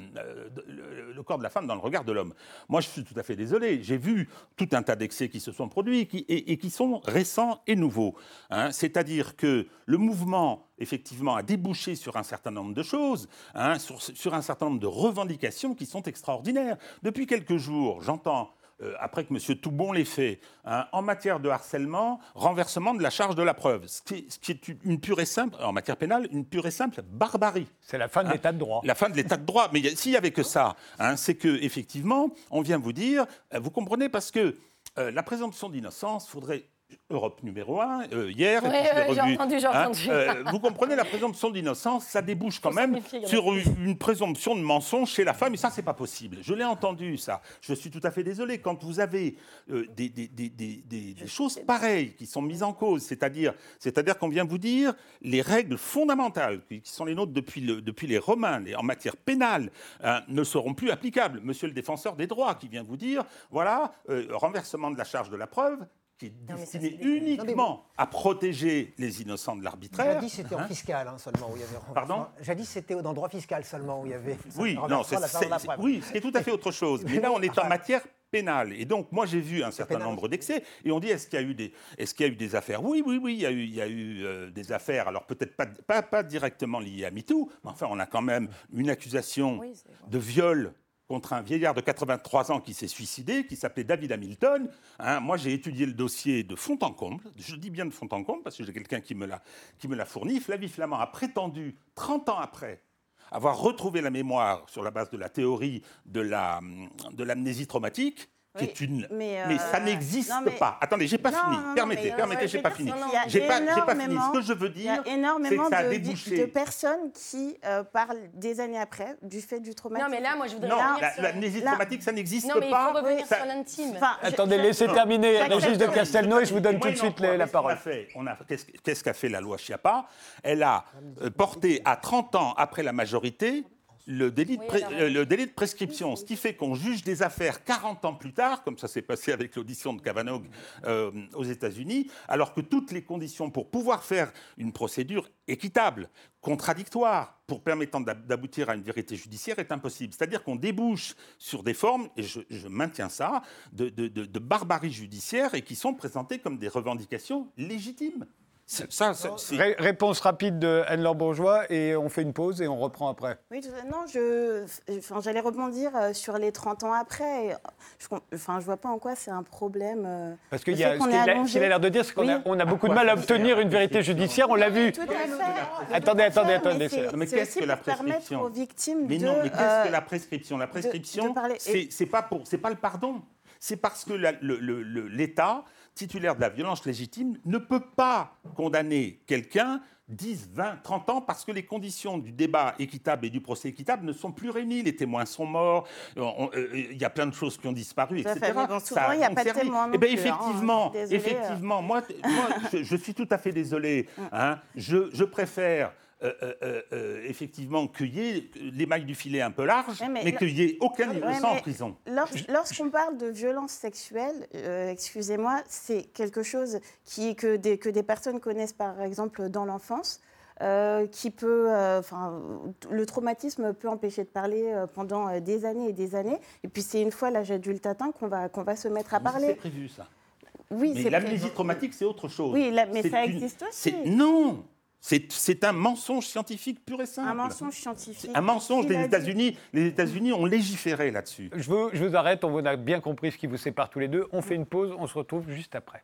Speaker 5: le, corps de la femme dans le regard de l'homme. Moi, je suis tout à fait désolé. J'ai vu tout un tas d'excès qui se sont produits et qui, sont récents et nouveaux. hein. C'est-à-dire que le mouvement, effectivement, a débouché sur un certain nombre de choses, hein, sur un certain nombre de revendications qui sont extraordinaires. Depuis quelques jours, j'entends euh, après que M. Toubon l'ait fait, hein, en matière de harcèlement, renversement de la charge de la preuve, ce qui, est, ce qui est une pure et simple, en matière pénale, une pure et simple barbarie.
Speaker 1: C'est la fin de
Speaker 5: Hein
Speaker 1: l'état de droit.
Speaker 5: La fin de l'état de droit. Mais s'il y avait que ça, hein, c'est que effectivement, on vient vous dire, euh, vous comprenez, parce que euh, la présomption d'innocence, faudrait Europe numéro un, euh, hier.
Speaker 3: Oui, j'ai entendu, j'ai
Speaker 5: hein.
Speaker 3: entendu.
Speaker 5: Euh, vous comprenez la présomption d'innocence, ça débouche quand même sur une, présomption de mensonge chez la femme, et ça, c'est pas possible. Je l'ai entendu, ça. Je suis tout à fait désolé. Quand vous avez euh, des, des- des- des- des- des choses pareilles qui sont mises en cause, c'est-à-dire c'est-à-dire qu'on vient vous dire les règles fondamentales qui sont les nôtres depuis, le- depuis les Romains en matière pénale hein, ne seront plus applicables. Monsieur le défenseur des droits qui vient vous dire, voilà, renversement de la charge de la preuve, qui est destiné uniquement à protéger les innocents de l'arbitraire.
Speaker 4: Jadis, c'était en fiscal hein, seulement où il y avait.
Speaker 5: Pardon
Speaker 4: Jadis, c'était dans le droit fiscal seulement où il y avait.
Speaker 5: Oui, non, c'est,
Speaker 4: la charge de la
Speaker 5: c'est-
Speaker 4: preuve.
Speaker 5: oui, c'est tout à fait autre chose. Mais là, on est en matière pénale. Et donc, moi, j'ai vu un certain
Speaker 4: pénal.
Speaker 5: nombre d'excès. Et on dit, est-ce qu'il y a eu des, est-ce qu'il y a eu des affaires? Oui, oui, oui, il y a eu, il y a eu euh, des affaires. Alors, peut-être pas, pas, pas directement liées à MeToo, mais enfin, on a quand même une accusation
Speaker 3: Oui,
Speaker 5: de viol contre un vieillard de 83 ans qui s'est suicidé, qui s'appelait David Hamilton. Hein, moi, j'ai étudié le dossier de fond en comble. Je dis bien de fond en comble parce que j'ai quelqu'un qui me l'a fourni. Flavie Flamand a prétendu, 30 ans après, avoir retrouvé la mémoire sur la base de la théorie de la de l'amnésie traumatique. Qui
Speaker 2: Oui,
Speaker 5: est une...
Speaker 2: mais,
Speaker 5: mais,
Speaker 2: euh,
Speaker 5: ça n'existe
Speaker 2: mais-
Speaker 5: pas. Attendez, j'ai pas
Speaker 2: Non,
Speaker 5: fini.
Speaker 2: non, non,
Speaker 5: permettez,
Speaker 2: mais,
Speaker 5: permettez,
Speaker 2: euh,
Speaker 5: j'ai
Speaker 2: je
Speaker 5: pas fini.
Speaker 2: dire,
Speaker 5: J'ai pas, j'ai pas fini. Ce que je veux
Speaker 2: Il y a
Speaker 5: dire, c'est
Speaker 2: énormément
Speaker 5: que ça a
Speaker 2: de,
Speaker 5: débouché.
Speaker 2: de personnes qui euh, parlent des années après du fait du traumatisme.
Speaker 3: Non, mais là, moi, je voudrais
Speaker 5: non,
Speaker 3: revenir
Speaker 5: la-
Speaker 3: sur-
Speaker 5: l'amnésie
Speaker 2: là-
Speaker 5: traumatique, ça n'existe
Speaker 3: Non, mais il faut
Speaker 5: pas.
Speaker 3: revenir
Speaker 5: Ça-
Speaker 3: sur l'intime.
Speaker 2: Enfin, je-
Speaker 1: Attendez,
Speaker 2: je-
Speaker 1: laissez terminer. Régis de Castelnau et je vous donne tout de suite la parole.
Speaker 5: qu'est-ce qu'a fait la loi Chiappa Elle a euh, porté à 30 ans après la majorité le délit,
Speaker 3: Oui,
Speaker 5: euh, le délit de prescription, ce qui fait qu'on juge des affaires 40 ans plus tard, comme ça s'est passé avec l'audition de Kavanaugh euh, aux États-Unis, alors que toutes les conditions pour pouvoir faire une procédure équitable, contradictoire, pour permettant d'ab- d'aboutir à une vérité judiciaire est impossible. C'est-à-dire qu'on débouche sur des formes, et je, je maintiens ça, de, de- de- de barbarie judiciaire et qui sont présentées comme des revendications légitimes. Ça,
Speaker 1: Ré- réponse rapide de Anne-Laure Bourgeois et on fait une pause et on reprend après.
Speaker 2: Oui, tout à- non, je, enfin, j'allais rebondir euh, sur les 30 ans après. et Je, enfin, je vois pas en quoi c'est un problème. euh,
Speaker 1: Parce qu'il y a, ce qu'il l'air de dire, c'est qu'on a,
Speaker 2: Oui.
Speaker 1: on a beaucoup de mal à obtenir une vérité judiciaire. On l'a vu.
Speaker 2: Tout à fait.
Speaker 1: Attendez, attendez, attendez.
Speaker 5: mais qu'est-ce que la prescription
Speaker 2: aux victimes
Speaker 5: Mais non, mais qu'est-ce
Speaker 2: euh,
Speaker 5: que la prescription? La prescription, c'est pas pour, c'est pas le pardon. C'est parce que la- le- le- le- l'État, titulaire de la violence légitime, ne peut pas condamner quelqu'un 10, 20, 30 ans parce que les conditions du débat équitable et du procès équitable ne sont plus réunies. Les témoins sont morts, on- on- euh, il y a plein de choses qui ont disparu, etc.
Speaker 2: bon, souvent, il y a pas de témoins
Speaker 5: Eh ben,
Speaker 2: hein.
Speaker 5: effectivement,
Speaker 2: euh.
Speaker 5: effectivement, moi, je, je suis tout à fait désolé. hein. je, je préfère. Euh, euh, euh, effectivement, qu'il y ait l'émail du filet un peu large,
Speaker 2: Ouais, mais
Speaker 5: mais, qu'il n'y ait aucun
Speaker 2: Ouais,
Speaker 5: innocent en prison.
Speaker 2: lors- Lorsqu'on parle de violence sexuelle, euh, excusez-moi, c'est quelque chose qui, que, des, que des personnes connaissent par exemple dans l'enfance. euh, qui peut, euh, enfin, le traumatisme peut empêcher de parler euh, pendant euh, des années et des années. Et puis c'est une fois l'âge adulte atteint qu'on va, qu'on va se mettre à
Speaker 5: Mais C'est
Speaker 2: parler.
Speaker 5: prévu, ça.
Speaker 2: Oui,
Speaker 5: Mais
Speaker 2: c'est
Speaker 5: l'amnésie
Speaker 2: prévu.
Speaker 5: traumatique, c'est autre chose.
Speaker 2: Oui, la- mais
Speaker 5: C'est
Speaker 2: ça
Speaker 5: une-
Speaker 2: existe aussi.
Speaker 5: c'est- Non c'est, un mensonge scientifique pur et simple.
Speaker 2: Un mensonge scientifique.
Speaker 5: Un mensonge.
Speaker 2: Dit
Speaker 5: États-Unis, les États-Unis ont légiféré là-dessus.
Speaker 1: Je vous, je vous arrête, on vous a bien compris ce qui vous sépare tous les deux. On fait une pause, on se retrouve juste après.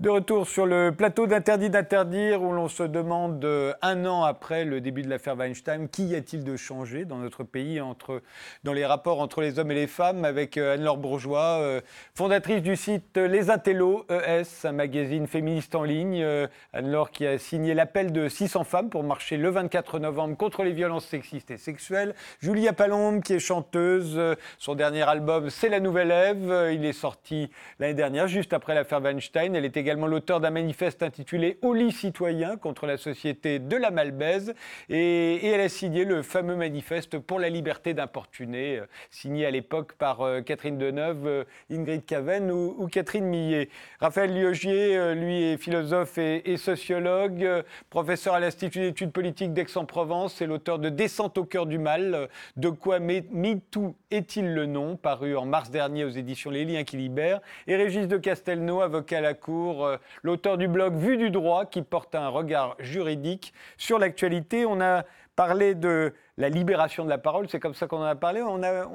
Speaker 1: De retour sur le plateau d'Interdit d'interdire, où l'on se demande, euh, un an après le début de l'affaire Weinstein, qu'y a-t-il de changé dans notre pays, entre, dans les rapports entre les hommes et les femmes, avec euh, Anne-Laure Bourgeois, euh, fondatrice du site Les Intellos, ES, un magazine féministe en ligne. Anne-Laure qui a signé l'appel de 600 femmes pour marcher le 24 novembre contre les violences sexistes et sexuelles. Julia Palombe, qui est chanteuse. Son dernier album, C'est la Nouvelle Ève. Il est sorti l'année dernière, juste après l'affaire Weinstein. Elle également l'auteur d'un manifeste intitulé Au lit citoyen contre la société de la Malbaise. Et, et elle a signé le fameux manifeste pour la liberté d'importuner, euh, signé à l'époque par euh, Catherine Deneuve, euh, Ingrid Caven ou, Catherine Millet. Raphaël Liogier, lui, est philosophe et, et sociologue, professeur à l'Institut d'études politiques d'Aix-en-Provence. C'est l'auteur de Descente au cœur du mal. De quoi Me- MeToo est-il le nom Paru en mars dernier aux éditions Les Liens qui libèrent. Et Régis de Castelnau, avocat à la Cour, euh, l'auteur du blog Vue du droit, qui porte un regard juridique sur l'actualité. On a parler de la libération de la parole, c'est comme ça qu'on en a parlé.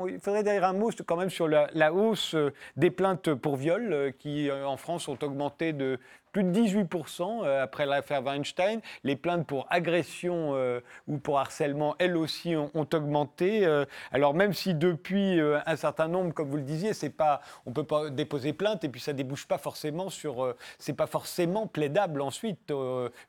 Speaker 1: Il faudrait dire un mot quand même sur la, hausse des plaintes pour viol qui, en France, ont augmenté de plus de 18% euh, après l'affaire Weinstein. Les plaintes pour agression euh, ou pour harcèlement, elles aussi, ont, augmenté. Euh, alors même si depuis un certain nombre, comme vous le disiez, c'est pas, on peut pas déposer plainte et puis ça débouche pas forcément sur, c'est pas forcément plaidable ensuite.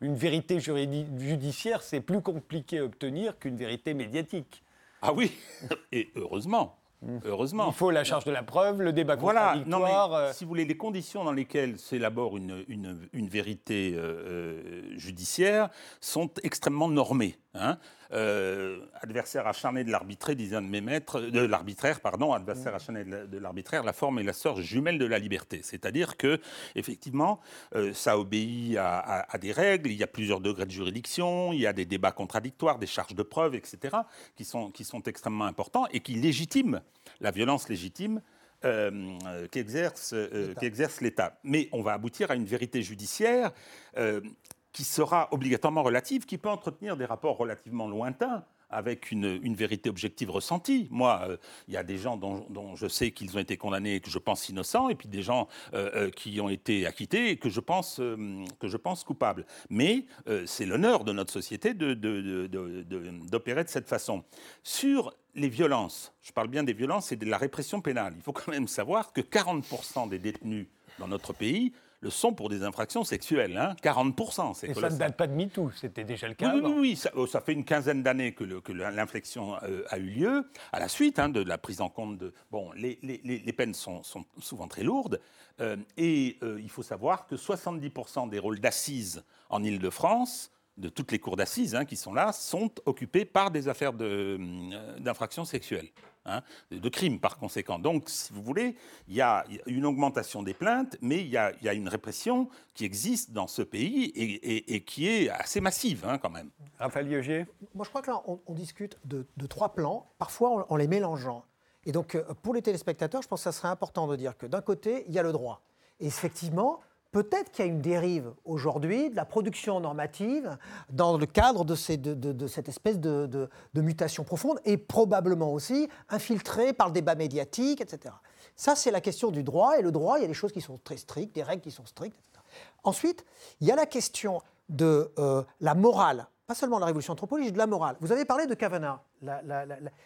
Speaker 1: une vérité judiciaire, c'est plus compliqué à obtenir qu'une vérité médiatique.
Speaker 5: Ah oui, et heureusement. Heureusement.
Speaker 1: Il faut la charge de la preuve, le débat
Speaker 5: voilà. contradictoire. Non, euh. Si vous voulez, les conditions dans lesquelles s'élabore une, une, une, vérité euh, euh, judiciaire sont extrêmement normées. Hein. Adversaire acharné de l'arbitraire, disait un de mes maîtres, de l'arbitraire, pardon, adversaire acharné de l'arbitraire, la forme est la sœur jumelle de la liberté. C'est-à-dire que, effectivement, ça obéit à, à, des règles, il y a plusieurs degrés de juridiction, il y a des débats contradictoires, des charges de preuves, etc., qui sont, qui sont extrêmement importants et qui légitiment la violence légitime euh, qu'exerce euh, l'État. Mais on va aboutir à une vérité judiciaire euh, qui sera obligatoirement relative, qui peut entretenir des rapports relativement lointains avec une, vérité objective ressentie. Moi, euh, il y a des gens dont, je sais qu'ils ont été condamnés et que je pense innocents, et puis des gens euh, euh, qui ont été acquittés et que je pense, que je pense coupables. Mais c'est l'honneur de notre société d'opérer de, de, cette façon. Sur les violences, je parle bien des violences et de la répression pénale, il faut quand même savoir que 40% des détenus dans notre pays le sont pour des infractions sexuelles. Hein 40%.
Speaker 1: C'est Et ça ne date pas de MeToo, c'était déjà le cas.
Speaker 5: Oui, oui, oui, oh, ça, fait une quinzaine d'années que, l'inflexion euh, a eu lieu, à la suite hein, de la prise en compte de. Bon, les, peines sont, souvent très lourdes, euh, et euh, il faut savoir que 70% des rôles d'assises en Ile-de-France de toutes les cours d'assises hein, qui sont là sont occupées par des affaires d'infractions sexuelles. Hein, de crimes par conséquent. Donc, si vous voulez, il y a une augmentation des plaintes, mais il y a, une répression qui existe dans ce pays et, qui est assez massive hein, quand même.
Speaker 1: Raphaël Yogier
Speaker 4: Moi, je crois que là, on, discute de, trois plans, parfois en, les mélangeant. Et donc, euh, pour les téléspectateurs, je pense que ça serait important de dire que d'un côté, il y a le droit. Et effectivement, peut-être qu'il y a une dérive aujourd'hui de la production normative dans le cadre de, cette espèce de, mutation profonde et probablement aussi infiltrée par le débat médiatique, etc. Ça, c'est la question du droit. Et le droit, il y a des choses qui sont très strictes, des règles qui sont strictes. Ensuite, il y a la question de euh, la morale pas seulement la révolution anthropologique, de la morale. Vous avez parlé de Kavanaugh.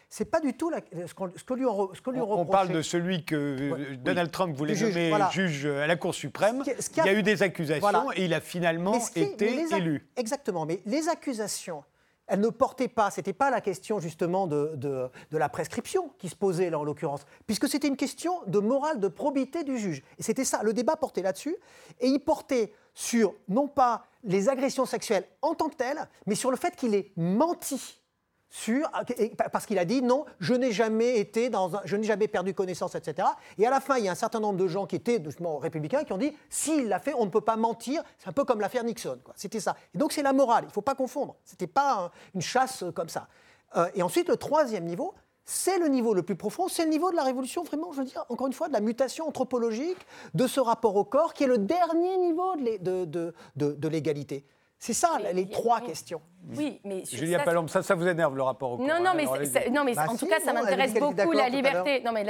Speaker 4: C'est pas du tout ce, que lui on, ce lui
Speaker 1: on, parle de celui que Donald Trump voulait nommer juge à la Cour suprême. il y a eu des accusations et il a finalement été élu.
Speaker 4: Exactement, mais les accusations elle ne portait pas, c'était pas la question justement de, de, la prescription qui se posait là en l'occurrence, puisque c'était une question de morale, de probité du juge. Et c'était ça, le débat portait là-dessus, et il portait sur non pas les agressions sexuelles en tant que telles, mais sur le fait qu'il ait menti sur, parce qu'il a dit non, je n'ai jamais été dans un, je n'ai jamais perdu connaissance, etc. Et à la fin, il y a un certain nombre de gens qui étaient justement républicains qui ont dit s'il l'a fait, on ne peut pas mentir. C'est un peu comme l'affaire Nixon. C'était ça. Et donc c'est la morale. Il ne faut pas confondre. C'était pas une chasse comme ça. Euh, et ensuite, le troisième niveau, c'est le niveau le plus profond, c'est le niveau de la révolution, vraiment, je veux dire, encore une fois, de la mutation anthropologique de ce rapport au corps, qui est le dernier niveau de l'égalité. C'est ça, les trois questions.
Speaker 1: Oui, mais Julia Palombe, ça, ça vous énerve le rapport au corps
Speaker 3: Non, non, hein, mais, non, mais bah en tout cas, ça m'intéresse beaucoup la liberté. Non, mais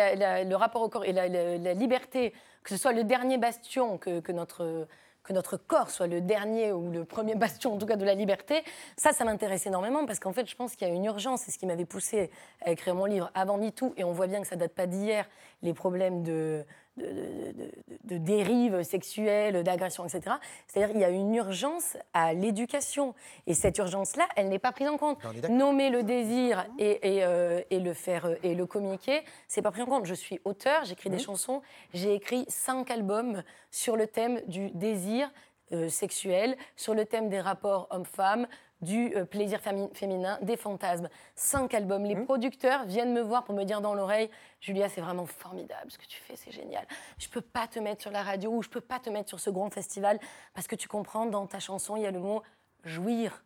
Speaker 3: le rapport au corps et la, liberté, que ce soit le dernier bastion que, que notre que notre corps soit le dernier ou le premier bastion, en tout cas, de la liberté, ça, ça m'intéresse énormément parce qu'en fait, je pense qu'il y a une urgence. C'est ce qui m'avait poussé à écrire mon livre avant MeToo. Et on voit bien que ça date pas d'hier, les problèmes de, de, dérives sexuelles, d'agressions, etc. C'est-à-dire qu'il y a une urgence à l'éducation. Et cette urgence-là, elle n'est pas prise en compte. Nommer le désir et, euh, et, le faire euh, et le communiquer, c'est pas pris en compte. Je suis auteur, j'écris des mmh. chansons, j'ai écrit cinq albums sur le thème du désir euh, sexuel, sur le thème des rapports hommes-femmes, du euh, plaisir féminin, des fantasmes. Cinq albums. Les mmh. producteurs viennent me voir pour me dire dans l'oreille Julia, c'est vraiment formidable ce que tu fais, c'est génial. Je peux pas te mettre sur la radio ou je peux pas te mettre sur ce grand festival parce que tu comprends, dans ta chanson, il y a le mot jouir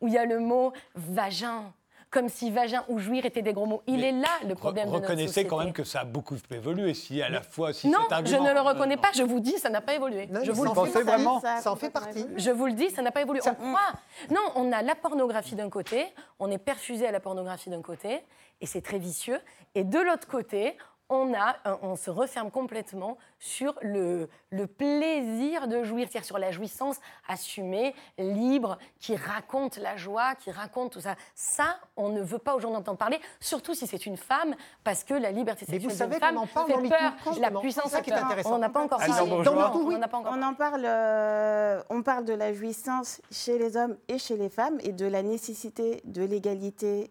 Speaker 3: ou il y a le mot vagin comme si vagin ou jouir étaient des gros mots. Il
Speaker 1: Mais
Speaker 3: est là le problème de notre
Speaker 1: Reconnaissez
Speaker 3: société.
Speaker 1: quand même que ça a beaucoup évolué. Si à la fois, si
Speaker 3: Non, je ne le reconnais
Speaker 1: Non,
Speaker 3: pas, je vous dis, ça n'a pas évolué.
Speaker 4: Non,
Speaker 3: je vous le dis.
Speaker 1: vraiment
Speaker 4: Ça en fait partie.
Speaker 3: Je vous le dis, ça n'a pas évolué. On croit. Non, on a la pornographie d'un côté, on est perfusé à la pornographie d'un côté, et c'est très vicieux. Et de l'autre côté, on, a, un- on se referme complètement sur le, le plaisir de jouir, c'est-à-dire sur la jouissance assumée, libre, qui raconte la joie, qui raconte tout ça. Ça, on ne veut pas aujourd'hui entendre parler, surtout si c'est une femme, parce que la liberté
Speaker 4: Mais vous
Speaker 3: sexuelle
Speaker 4: savez
Speaker 3: d'une femme
Speaker 4: qu'on en parle
Speaker 3: fait peur, la puissance
Speaker 4: C'est ça qui est intéressant.
Speaker 3: On n'en a pas encore
Speaker 1: Alors,
Speaker 3: parlé. On
Speaker 2: On en parle, euh, on parle de la jouissance chez les hommes et chez les femmes et de la nécessité de l'égalité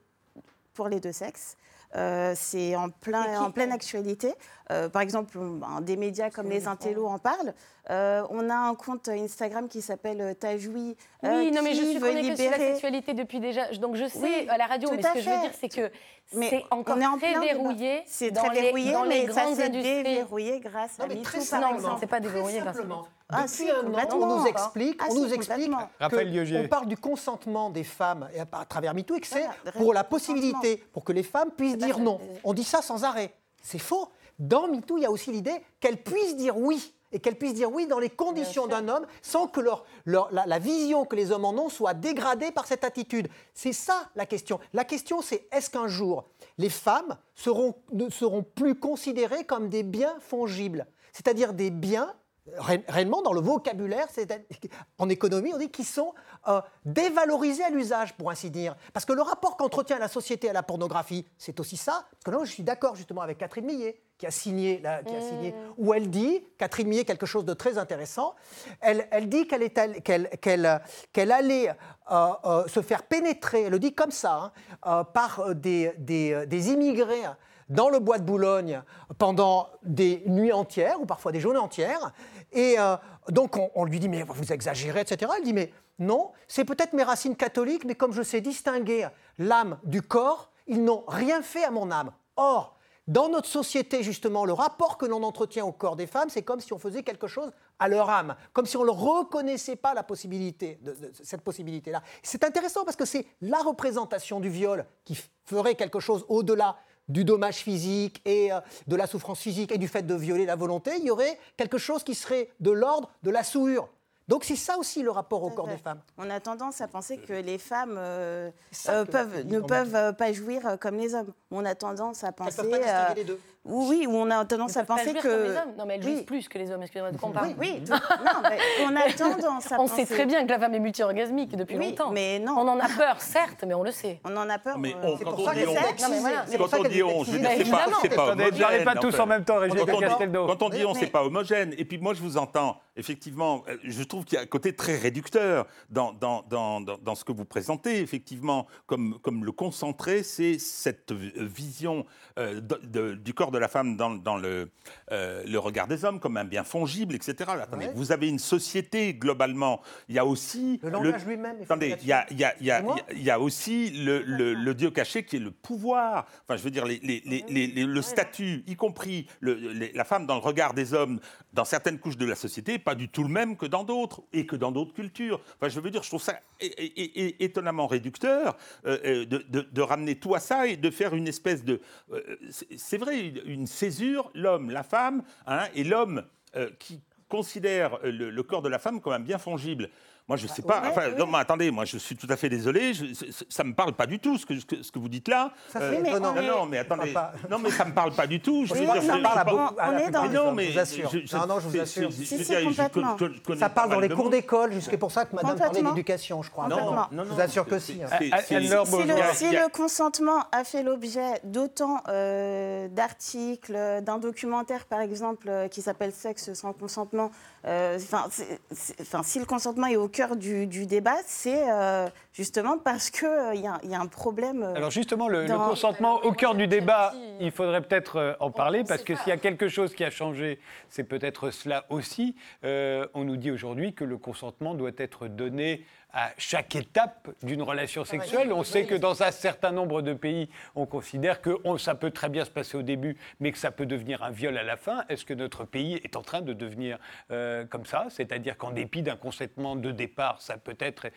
Speaker 2: pour les deux sexes. Euh, c'est en, plein, en pleine actualité. Euh, par exemple, ben, des médias comme les Intellos en parlent. Euh, on a un compte Instagram qui s'appelle euh, Tajoui. euh,
Speaker 3: Oui, non, mais je suis
Speaker 2: veut
Speaker 3: chroniqueuse sur la
Speaker 2: libérer-
Speaker 3: sexualité depuis déjà. Donc je sais
Speaker 2: Oui,
Speaker 3: à la radio,
Speaker 2: tout
Speaker 3: mais ce
Speaker 2: à
Speaker 3: que je veux dire, c'est que
Speaker 2: Mais
Speaker 3: c'est encore
Speaker 2: on est en
Speaker 3: très verrouillé.
Speaker 2: C'est
Speaker 3: dans
Speaker 2: très
Speaker 3: les-
Speaker 2: verrouillé,
Speaker 3: dans les
Speaker 2: mais ça
Speaker 3: grandes
Speaker 2: s'est
Speaker 3: industries.
Speaker 2: déverrouillé grâce
Speaker 4: Non,
Speaker 2: à
Speaker 4: mais
Speaker 2: MeToo,
Speaker 4: très
Speaker 2: par
Speaker 3: simplement,
Speaker 2: exemple.
Speaker 3: c'est pas déverrouillé
Speaker 4: Très
Speaker 3: grâce à
Speaker 4: simplement.
Speaker 2: Ah,
Speaker 4: Depuis un an,
Speaker 2: complètement.
Speaker 4: on nous explique,
Speaker 2: Ah,
Speaker 4: on nous explique que on parle du consentement des femmes et à, à travers MeToo et que c'est
Speaker 2: Voilà,
Speaker 4: pour la possibilité, pour que les femmes puissent dire non. On dit ça sans arrêt. C'est faux. Dans MeToo, il y a aussi l'idée qu'elles puissent dire oui et qu'elles puissent dire oui dans les conditions d'un homme sans que leur, leur- la, la vision que les hommes en ont soit dégradée par cette attitude. C'est ça la question. La question, c'est est-ce qu'un jour, les femmes seront, ne seront plus considérées comme des biens fongibles, c'est-à-dire des biens ré- réellement dans le vocabulaire, en économie, on dit qu'ils sont euh, dévalorisés à l'usage, pour ainsi dire. Parce que le rapport qu'entretient la société à la pornographie, c'est aussi ça. Parce que là, je suis d'accord justement avec Catherine Millet, qui a signé, la- qui a signé où elle dit, Catherine Millet, quelque chose de très intéressant. Elle, elle dit qu'elle est all- qu'elle qu'elle- qu'elle allait euh, euh, se faire pénétrer, elle le dit comme ça, hein, euh, par des, des, des immigrés dans le bois de Boulogne pendant des nuits entières ou parfois des journées entières. Et euh, donc on, on lui dit mais vous exagérez, etc. Elle dit mais non, c'est peut-être mes racines catholiques, mais comme je sais distinguer l'âme du corps, ils n'ont rien fait à mon âme. Or, dans notre société, justement, le rapport que l'on entretient au corps des femmes, c'est comme si on faisait quelque chose à leur âme, comme si on ne reconnaissait pas la possibilité, de, cette possibilité-là. C'est intéressant parce que c'est la représentation du viol qui ferait quelque chose au-delà du dommage physique et euh, de la souffrance physique et du fait de violer la volonté. Il y aurait quelque chose qui serait de l'ordre de la souillure. Donc c'est ça aussi le rapport au corps des femmes.
Speaker 2: On a tendance à penser que les femmes euh, euh,
Speaker 4: que
Speaker 2: peuvent, ne peuvent euh, pas jouir comme les hommes. On a tendance à
Speaker 4: Elles
Speaker 2: penser.
Speaker 4: peuvent pas distinguer
Speaker 2: euh,
Speaker 4: les deux.
Speaker 2: Oui, ou on a tendance à penser que.
Speaker 3: comme les hommes. Non, mais elles
Speaker 2: Oui.
Speaker 3: jouissent plus que les hommes, excusez-moi de comparer.
Speaker 2: Oui, tout- non, mais on a tendance à
Speaker 3: On
Speaker 2: penser.
Speaker 3: sait très bien que la femme est multi-orgasmique depuis
Speaker 2: Oui,
Speaker 3: longtemps.
Speaker 2: mais non.
Speaker 3: On en a peur, certes, mais on le sait.
Speaker 2: On en a peur.
Speaker 5: Mais on-
Speaker 2: c'est
Speaker 5: quand
Speaker 2: pour
Speaker 5: on
Speaker 2: ça
Speaker 5: dit
Speaker 2: que
Speaker 5: on-.
Speaker 4: C'est pour
Speaker 5: Quand
Speaker 4: ça
Speaker 5: on dit on, je veux dire, c'est pas, homogène.
Speaker 1: ne parlez pas tous en même temps, Régis
Speaker 5: Quand on,
Speaker 1: Casteldo.
Speaker 5: quand on dit on, c'est pas homogène. Et puis moi, je vous entends, effectivement, euh, je trouve qu'il y a un côté très réducteur dans, dans, dans, dans, dans ce que vous présentez, effectivement, comme, comme le concentré, c'est cette vision euh, de- de- du corps de la femme dans, dans le, euh, le regard des hommes comme un bien fongible, etc. Attendez,
Speaker 4: Ouais.
Speaker 5: vous avez une société, globalement, il y a aussi...
Speaker 4: Le langage lui-même
Speaker 5: Attendez, il y a, il y a- il y a-
Speaker 4: C'est moi
Speaker 5: il y a aussi le, le- dieu caché qui est le pouvoir. Enfin, je veux dire, les- les- les- les- les- le statut, y compris la femme dans le regard des hommes, dans certaines couches de la société, pas du tout le même que dans d'autres, et que dans d'autres cultures. Enfin, je veux dire, je trouve ça é- é- é- étonnamment réducteur euh, euh, de, de- de ramener tout à ça et de faire une espèce de... euh, C'est vrai, une, césure, l'homme, la femme, hein, et l'homme euh, qui considère euh, le, le corps de la femme comme un bien fongible. Moi, je ne sais pas.
Speaker 2: ouais,
Speaker 5: Enfin, non, mais attendez, moi, je suis tout à fait désolé. je- c- c- ça ne me parle pas du tout, ce que, ce que, ce que vous dites là.
Speaker 4: Ça,
Speaker 5: Euh,
Speaker 4: c'est
Speaker 2: mais
Speaker 4: étonnant.
Speaker 2: on est-
Speaker 5: non, non, mais attendez.
Speaker 4: Pas-
Speaker 5: Non, mais ça ne me parle pas du tout. Je
Speaker 2: Oui,
Speaker 5: veux
Speaker 2: non,
Speaker 5: dire, je-
Speaker 2: mais
Speaker 5: je-
Speaker 4: parle à beaucoup, à
Speaker 2: on est
Speaker 4: plupart
Speaker 2: dans-
Speaker 4: des
Speaker 5: non,
Speaker 4: hommes,
Speaker 5: mais
Speaker 4: je vous assure. non, non, je vous
Speaker 5: c'est-
Speaker 4: assure.
Speaker 5: c'est-
Speaker 2: Si,
Speaker 5: je-
Speaker 2: si,
Speaker 5: je- je-
Speaker 2: complètement.
Speaker 5: je- je connais
Speaker 4: Ça
Speaker 5: pas
Speaker 4: parle dans
Speaker 5: mal
Speaker 4: les
Speaker 5: de
Speaker 4: cours
Speaker 5: monde.
Speaker 4: d'école, jusqu'à pour ça que madame parlait
Speaker 2: Complètement.
Speaker 4: d'éducation, je crois.
Speaker 2: Complètement.
Speaker 5: Non, non,
Speaker 4: Je
Speaker 5: non,
Speaker 4: vous assure que
Speaker 5: c'est-
Speaker 4: si. hein.
Speaker 5: c'est-
Speaker 1: Ah,
Speaker 5: c'est-
Speaker 1: Anne-Laure
Speaker 2: si, le, si consentement a fait l'objet d'autant euh, d'articles, d'un documentaire par exemple euh, qui s'appelle Sexe sans consentement, euh, enfin, c'est- enfin, si le consentement est au cœur du, du débat, c'est euh, justement parce qu'il y, a- il y a un problème. euh,
Speaker 1: Alors justement, le, consentement au cœur du débat, il faudrait peut-être euh, en parler, parce que s'il y a quelque chose qui a changé, c'est peut-être cela aussi. Euh, on nous dit aujourd'hui que le consentement doit être donné à chaque étape d'une relation sexuelle. On sait que dans un certain nombre de pays, on considère que ça peut très bien se passer au début, mais que ça peut devenir un viol à la fin. Est-ce que notre pays est en train de devenir euh, comme ça? C'est-à-dire qu'en dépit d'un consentement de départ, ça peut être,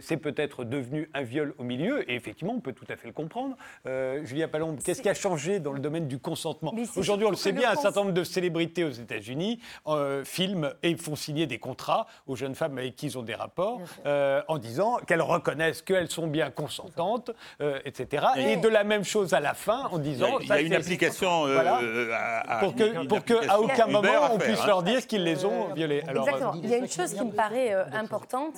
Speaker 1: c'est peut-être devenu un viol au milieu. Et effectivement, on peut tout à fait le comprendre. Euh, Julia Palombe, qu'est-ce qui a changé dans le domaine du consentement? Aujourd'hui, on le sait bien, un certain nombre de célébrités aux États-Unis euh, filment et font signer des contrats aux jeunes femmes avec qui ils ont des rapports euh, en disant qu'elles reconnaissent qu'elles sont bien consentantes, euh, etc. Et, de la même chose à la fin en disant.
Speaker 5: Il y a, une application
Speaker 1: pour que, pour que à aucun moment on puisse hein. leur dire qu'ils les ont violées.
Speaker 3: Exactement. Il y a une chose qui me paraît importante.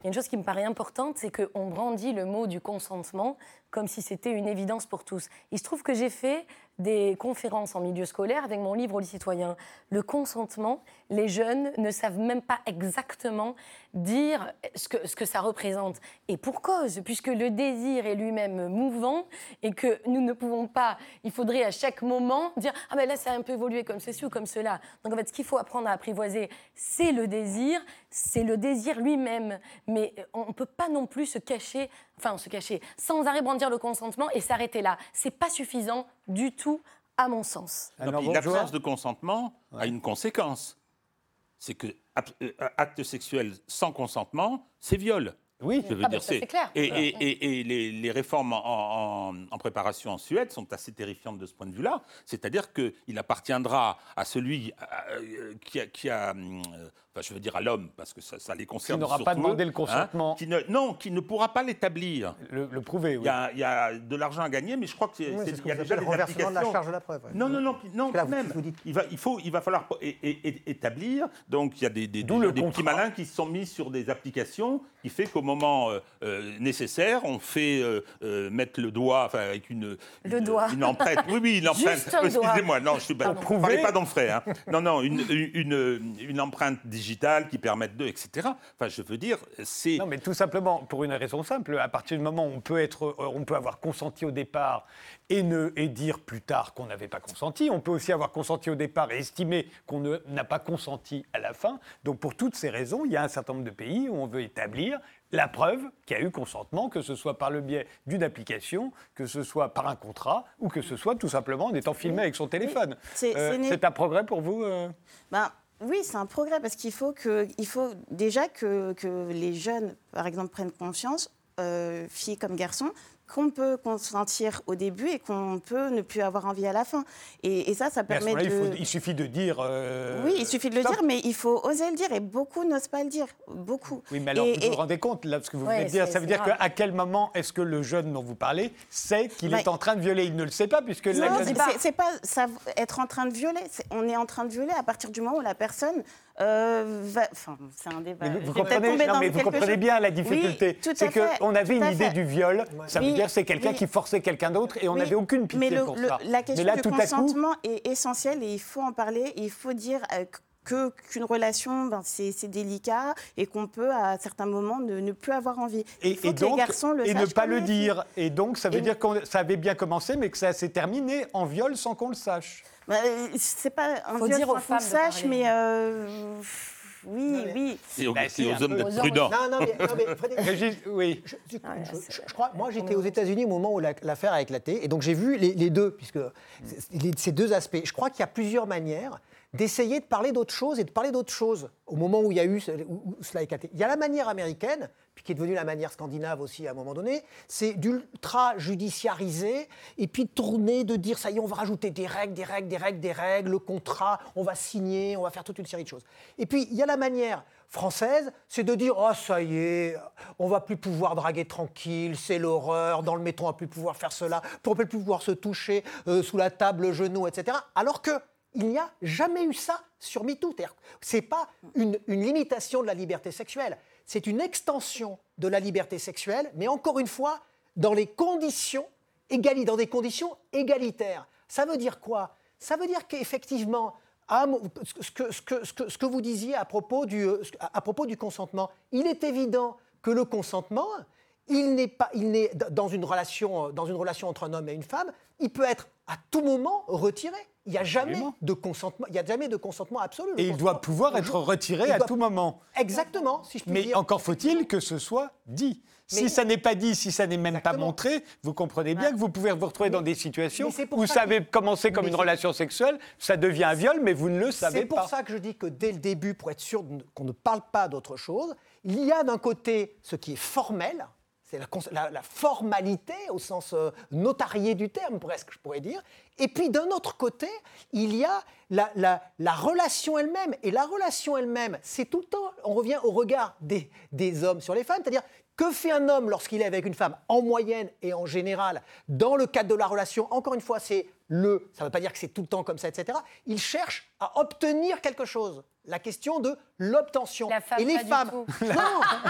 Speaker 3: Il y a une chose qui me paraît importante, c'est qu'on brandit le mot du consentement comme si c'était une évidence pour tous. Il se trouve que j'ai fait des conférences en milieu scolaire avec mon livre aux citoyens. Le consentement, les jeunes ne savent même pas exactement dire ce que, ce que ça représente. Et pour cause, puisque le désir est lui-même mouvant et que nous ne pouvons pas, il faudrait à chaque moment dire Ah ben là, ça a un peu évolué comme ceci ou comme cela. Donc en fait, ce qu'il faut apprendre à apprivoiser, c'est le désir, c'est le désir lui-même. Mais on ne peut pas non plus se cacher enfin se cacher, sans arrêt brandir le consentement et s'arrêter là. C'est pas suffisant du tout, à mon sens.
Speaker 5: L'absence de consentement a une conséquence. C'est que euh, acte sexuel sans consentement, c'est viol.
Speaker 3: Oui, je veux ah, dire, c'est clair.
Speaker 5: Et, et, les, réformes en, préparation en Suède sont assez terrifiantes de ce point de vue-là. C'est-à-dire qu'il appartiendra à celui euh, qui a, qui a euh, enfin, je veux dire à l'homme, parce que ça, ça les concerne.
Speaker 1: Qui n'aura pas demandé le hein, consentement.
Speaker 5: qui ne, non, qui ne pourra pas l'établir.
Speaker 1: Le, prouver, oui.
Speaker 5: Il y, a, de l'argent à gagner, mais je crois que c'est.
Speaker 4: Oui, il y a déjà le renversement de la charge de la preuve.
Speaker 5: Non, non, non, non, quand même. Il va, il, faut, il va falloir établir. Donc, il y a des, des, des, des petits malins qui se sont mis sur des applications qui fait qu'au moment euh, euh, nécessaire, on fait euh, mettre le doigt, enfin, avec une.
Speaker 3: Le doigt.
Speaker 5: Une empreinte. Oui, oui, une empreinte. Excusez-moi, non, je ne parlais pas dans le frais. Hein. Non, non, une, une, une empreinte digitale qui permettent d'eux, etc. Enfin, je veux dire, c'est...
Speaker 1: Non, mais tout simplement, pour une raison simple, à partir du moment où on peut, être, euh, on peut avoir consenti au départ et, ne, et dire plus tard qu'on n'avait pas consenti, on peut aussi avoir consenti au départ et estimer qu'on n'a pas consenti à la fin. Donc, pour toutes ces raisons, il y a un certain nombre de pays où on veut établir la preuve qu'il y a eu consentement, que ce soit par le biais d'une application, que ce soit par un contrat, ou que ce soit tout simplement en étant filmé avec son téléphone. C'est euh, un progrès pour vous euh?
Speaker 2: Ben, oui, c'est un progrès parce qu'il faut, faut déjà que, que les jeunes, par exemple, prennent conscience, euh, filles comme garçons, qu'on peut consentir au début et qu'on peut ne plus avoir envie à la fin. Et, ça, ça permet de...
Speaker 1: Il, suffit de dire... Euh,
Speaker 2: oui, il suffit de le dire, mais il faut oser le dire. Et beaucoup n'osent pas le dire. Beaucoup.
Speaker 1: Oui, mais alors, vous vous rendez compte, là, ce que vous venez de dire, ça veut dire qu'à quel moment est-ce que le jeune dont vous parlez sait qu'il est en train de violer? Il ne le sait pas, puisque...
Speaker 2: Non, c'est pas, ça, être en train de violer. on est en train de violer à partir du moment où la personne euh, enfin, c'est un débat.
Speaker 1: vous, comprenez, mais vous comprenez bien la difficulté. c'est qu'on avait une idée du viol. Ça veut dire c'est quelqu'un qui forçait quelqu'un d'autre et on n'avait aucune pitié
Speaker 2: mais
Speaker 1: pour ça.
Speaker 2: La question du consentement est essentielle et il faut en parler. il faut dire euh, que qu'une relation, ben, c'est délicat et qu'on peut à certains moments ne, plus avoir envie.
Speaker 1: Et, et donc, les garçons le et ne pas le dire. Et donc, ça veut dire que ça avait bien commencé, mais que ça s'est terminé en viol sans qu'on le sache.
Speaker 2: Bah, c'est pas un Faut dire qu'on le sache, mais. Euh, oui, oui.
Speaker 5: C'est aux, bah, hommes d'être prudents.
Speaker 4: Non, non, mais, non, mais Frédéric, oui. Je, je, crois, moi, j'étais aux États-Unis au moment où l'affaire a éclaté, et donc j'ai vu les, les, deux, puisque ces deux aspects. Je crois qu'il y a plusieurs manières d'essayer de parler d'autre chose et de parler d'autre chose au moment où il y a eu où cela a éclaté. Il y a la manière américaine, puis qui est devenue la manière scandinave aussi à un moment donné, c'est d'ultra judiciariser et puis de tourner, de dire ça y est, on va rajouter des règles, des règles, des règles, des règles, le contrat, on va signer, on va faire toute une série de choses. Et puis il y a la manière française, c'est de dire oh ça y est, on va plus pouvoir draguer tranquille, c'est l'horreur, dans le métro on va plus pouvoir faire cela, on va plus pouvoir se toucher euh, sous la table, le genou, etc. Alors que il n'y a jamais eu ça sur MeToo. Ce n'est pas une, limitation de la liberté sexuelle, c'est une extension de la liberté sexuelle, mais encore une fois, dans, des conditions égalitaires. Ça veut dire quoi? Ça veut dire qu'effectivement, ce que, vous disiez à propos, du, à propos du consentement, il est évident que le consentement, il n'est pas, il n'est relation, dans une relation entre un homme et une femme, il peut être à tout moment retiré. Il n'y a jamais
Speaker 1: Absolument.
Speaker 4: de consentement. Il y a jamais de consentement absolu.
Speaker 1: Et il doit pouvoir être retiré
Speaker 4: il
Speaker 1: à
Speaker 4: doit-
Speaker 1: tout moment.
Speaker 4: Exactement, si je puis
Speaker 1: Mais
Speaker 4: dire.
Speaker 1: encore faut-il que ce soit dit. Si ça n'est pas dit, si ça n'est même pas montré, vous comprenez bien que vous pouvez vous retrouver dans des situations où
Speaker 4: ça
Speaker 1: ça
Speaker 4: que-
Speaker 1: avait commencé comme
Speaker 4: mais
Speaker 1: une relation sexuelle, ça devient un viol, mais vous ne le savez
Speaker 4: C'est pour
Speaker 1: pas.
Speaker 4: ça que je dis que dès le début, pour être sûr qu'on ne parle pas d'autre chose, il y a d'un côté ce qui est formel, c'est la, formalité au sens euh, notarié du terme, presque, je pourrais dire. Et puis d'un autre côté, il y a la relation elle-même. Et la relation elle-même, c'est tout le temps, on revient au regard des, des hommes sur les femmes, c'est-à-dire que fait un homme lorsqu'il est avec une femme en moyenne et en général dans le cadre de la relation? Encore une fois, c'est le, ça ne veut pas dire que c'est tout le temps comme ça, etc. Il cherche à obtenir quelque chose. La question de l'obtention.
Speaker 3: La femme,
Speaker 4: et les
Speaker 3: pas du
Speaker 4: femmes.
Speaker 3: tout.
Speaker 4: Non,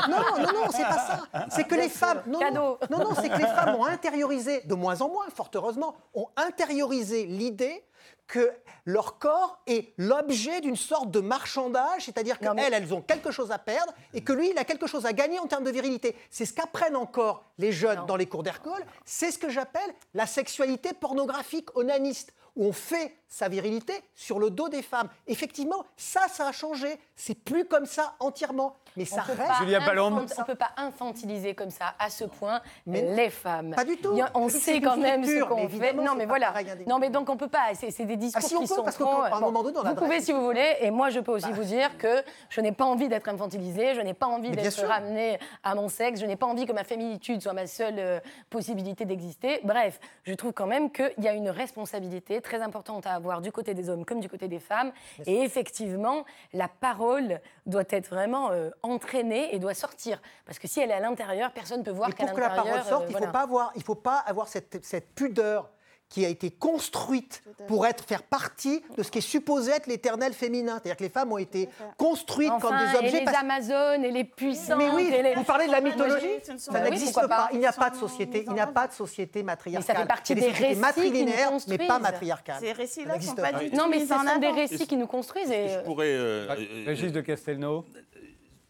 Speaker 4: non, non, non, c'est pas ça. C'est que les femmes. Non,
Speaker 3: Cadeau.
Speaker 4: non, non, c'est que les femmes ont intériorisé, de moins en moins, fort heureusement, ont intériorisé l'idée que leur corps est l'objet d'une sorte de marchandage, c'est-à-dire
Speaker 3: mais-
Speaker 4: qu'elles, elles ont quelque chose à perdre et que lui, il a quelque chose à gagner en termes de virilité. C'est ce qu'apprennent encore les jeunes
Speaker 3: Non.
Speaker 4: dans les cours d'école. C'est ce que j'appelle la sexualité pornographique onaniste, où on fait sa virilité sur le dos des femmes. Effectivement, ça, ça a changé. C'est plus comme ça entièrement. Mais ça
Speaker 3: On
Speaker 4: reste.
Speaker 1: Palombe.
Speaker 3: On ne peut pas infantiliser comme ça, à ce point,
Speaker 4: Mais-
Speaker 3: les femmes.
Speaker 4: Pas du tout.
Speaker 3: A- on sait quand même ce qu'on fait. Non, mais voilà. Non, mais donc on peut pas. C'est c'est des discours
Speaker 4: Ah, si, on
Speaker 3: qui
Speaker 4: peut,
Speaker 3: sont
Speaker 4: parce
Speaker 3: trop-
Speaker 4: un
Speaker 3: bon,
Speaker 4: moment donné, on
Speaker 3: Vous pouvez si vous voulez, et moi je peux aussi vous dire que je n'ai pas envie d'être infantilisée, je n'ai pas envie d'être ramenée à mon sexe, je n'ai pas envie que ma féminitude soit ma seule euh, possibilité d'exister. Bref, je trouve quand même qu'il y a une responsabilité très importante à avoir du côté des hommes comme du côté des femmes. Et effectivement, la parole doit être vraiment euh, entraînée et doit sortir. Parce que si elle est à l'intérieur, personne ne peut voir qu'à
Speaker 4: pour que la
Speaker 3: l'intérieur.
Speaker 4: parole sorte,
Speaker 3: euh,
Speaker 4: il ne faut pas avoir, il faut pas avoir cette, cette pudeur qui a été construite
Speaker 2: fait.
Speaker 4: pour être, faire partie de ce qui est supposé être l'éternel féminin. C'est-à-dire que les femmes ont été
Speaker 2: fait.
Speaker 4: construites comme des
Speaker 3: et
Speaker 4: objets.
Speaker 3: les
Speaker 4: parce-
Speaker 3: Amazones et les puissantes.
Speaker 4: Mais oui,
Speaker 3: et les-
Speaker 4: vous parlez de la mythologie, ça n'existe pas.
Speaker 3: pas.
Speaker 4: Il n'y a pas de société, il n'y a pas de société matriarcale.
Speaker 3: fait partie
Speaker 4: Il y a
Speaker 3: des
Speaker 4: sociétés
Speaker 3: récits
Speaker 4: matrilinéaires, mais pas matriarcales.
Speaker 2: Ces récits-là
Speaker 4: Ça
Speaker 2: ne
Speaker 4: n'existe
Speaker 2: sont pas
Speaker 4: pas.
Speaker 2: du tout
Speaker 3: Non, mais ce sont des récits qui nous construisent. Et,
Speaker 5: Je
Speaker 3: euh,
Speaker 5: pourrais. euh,
Speaker 1: Ah,
Speaker 5: euh,
Speaker 1: Régis de Castelnau?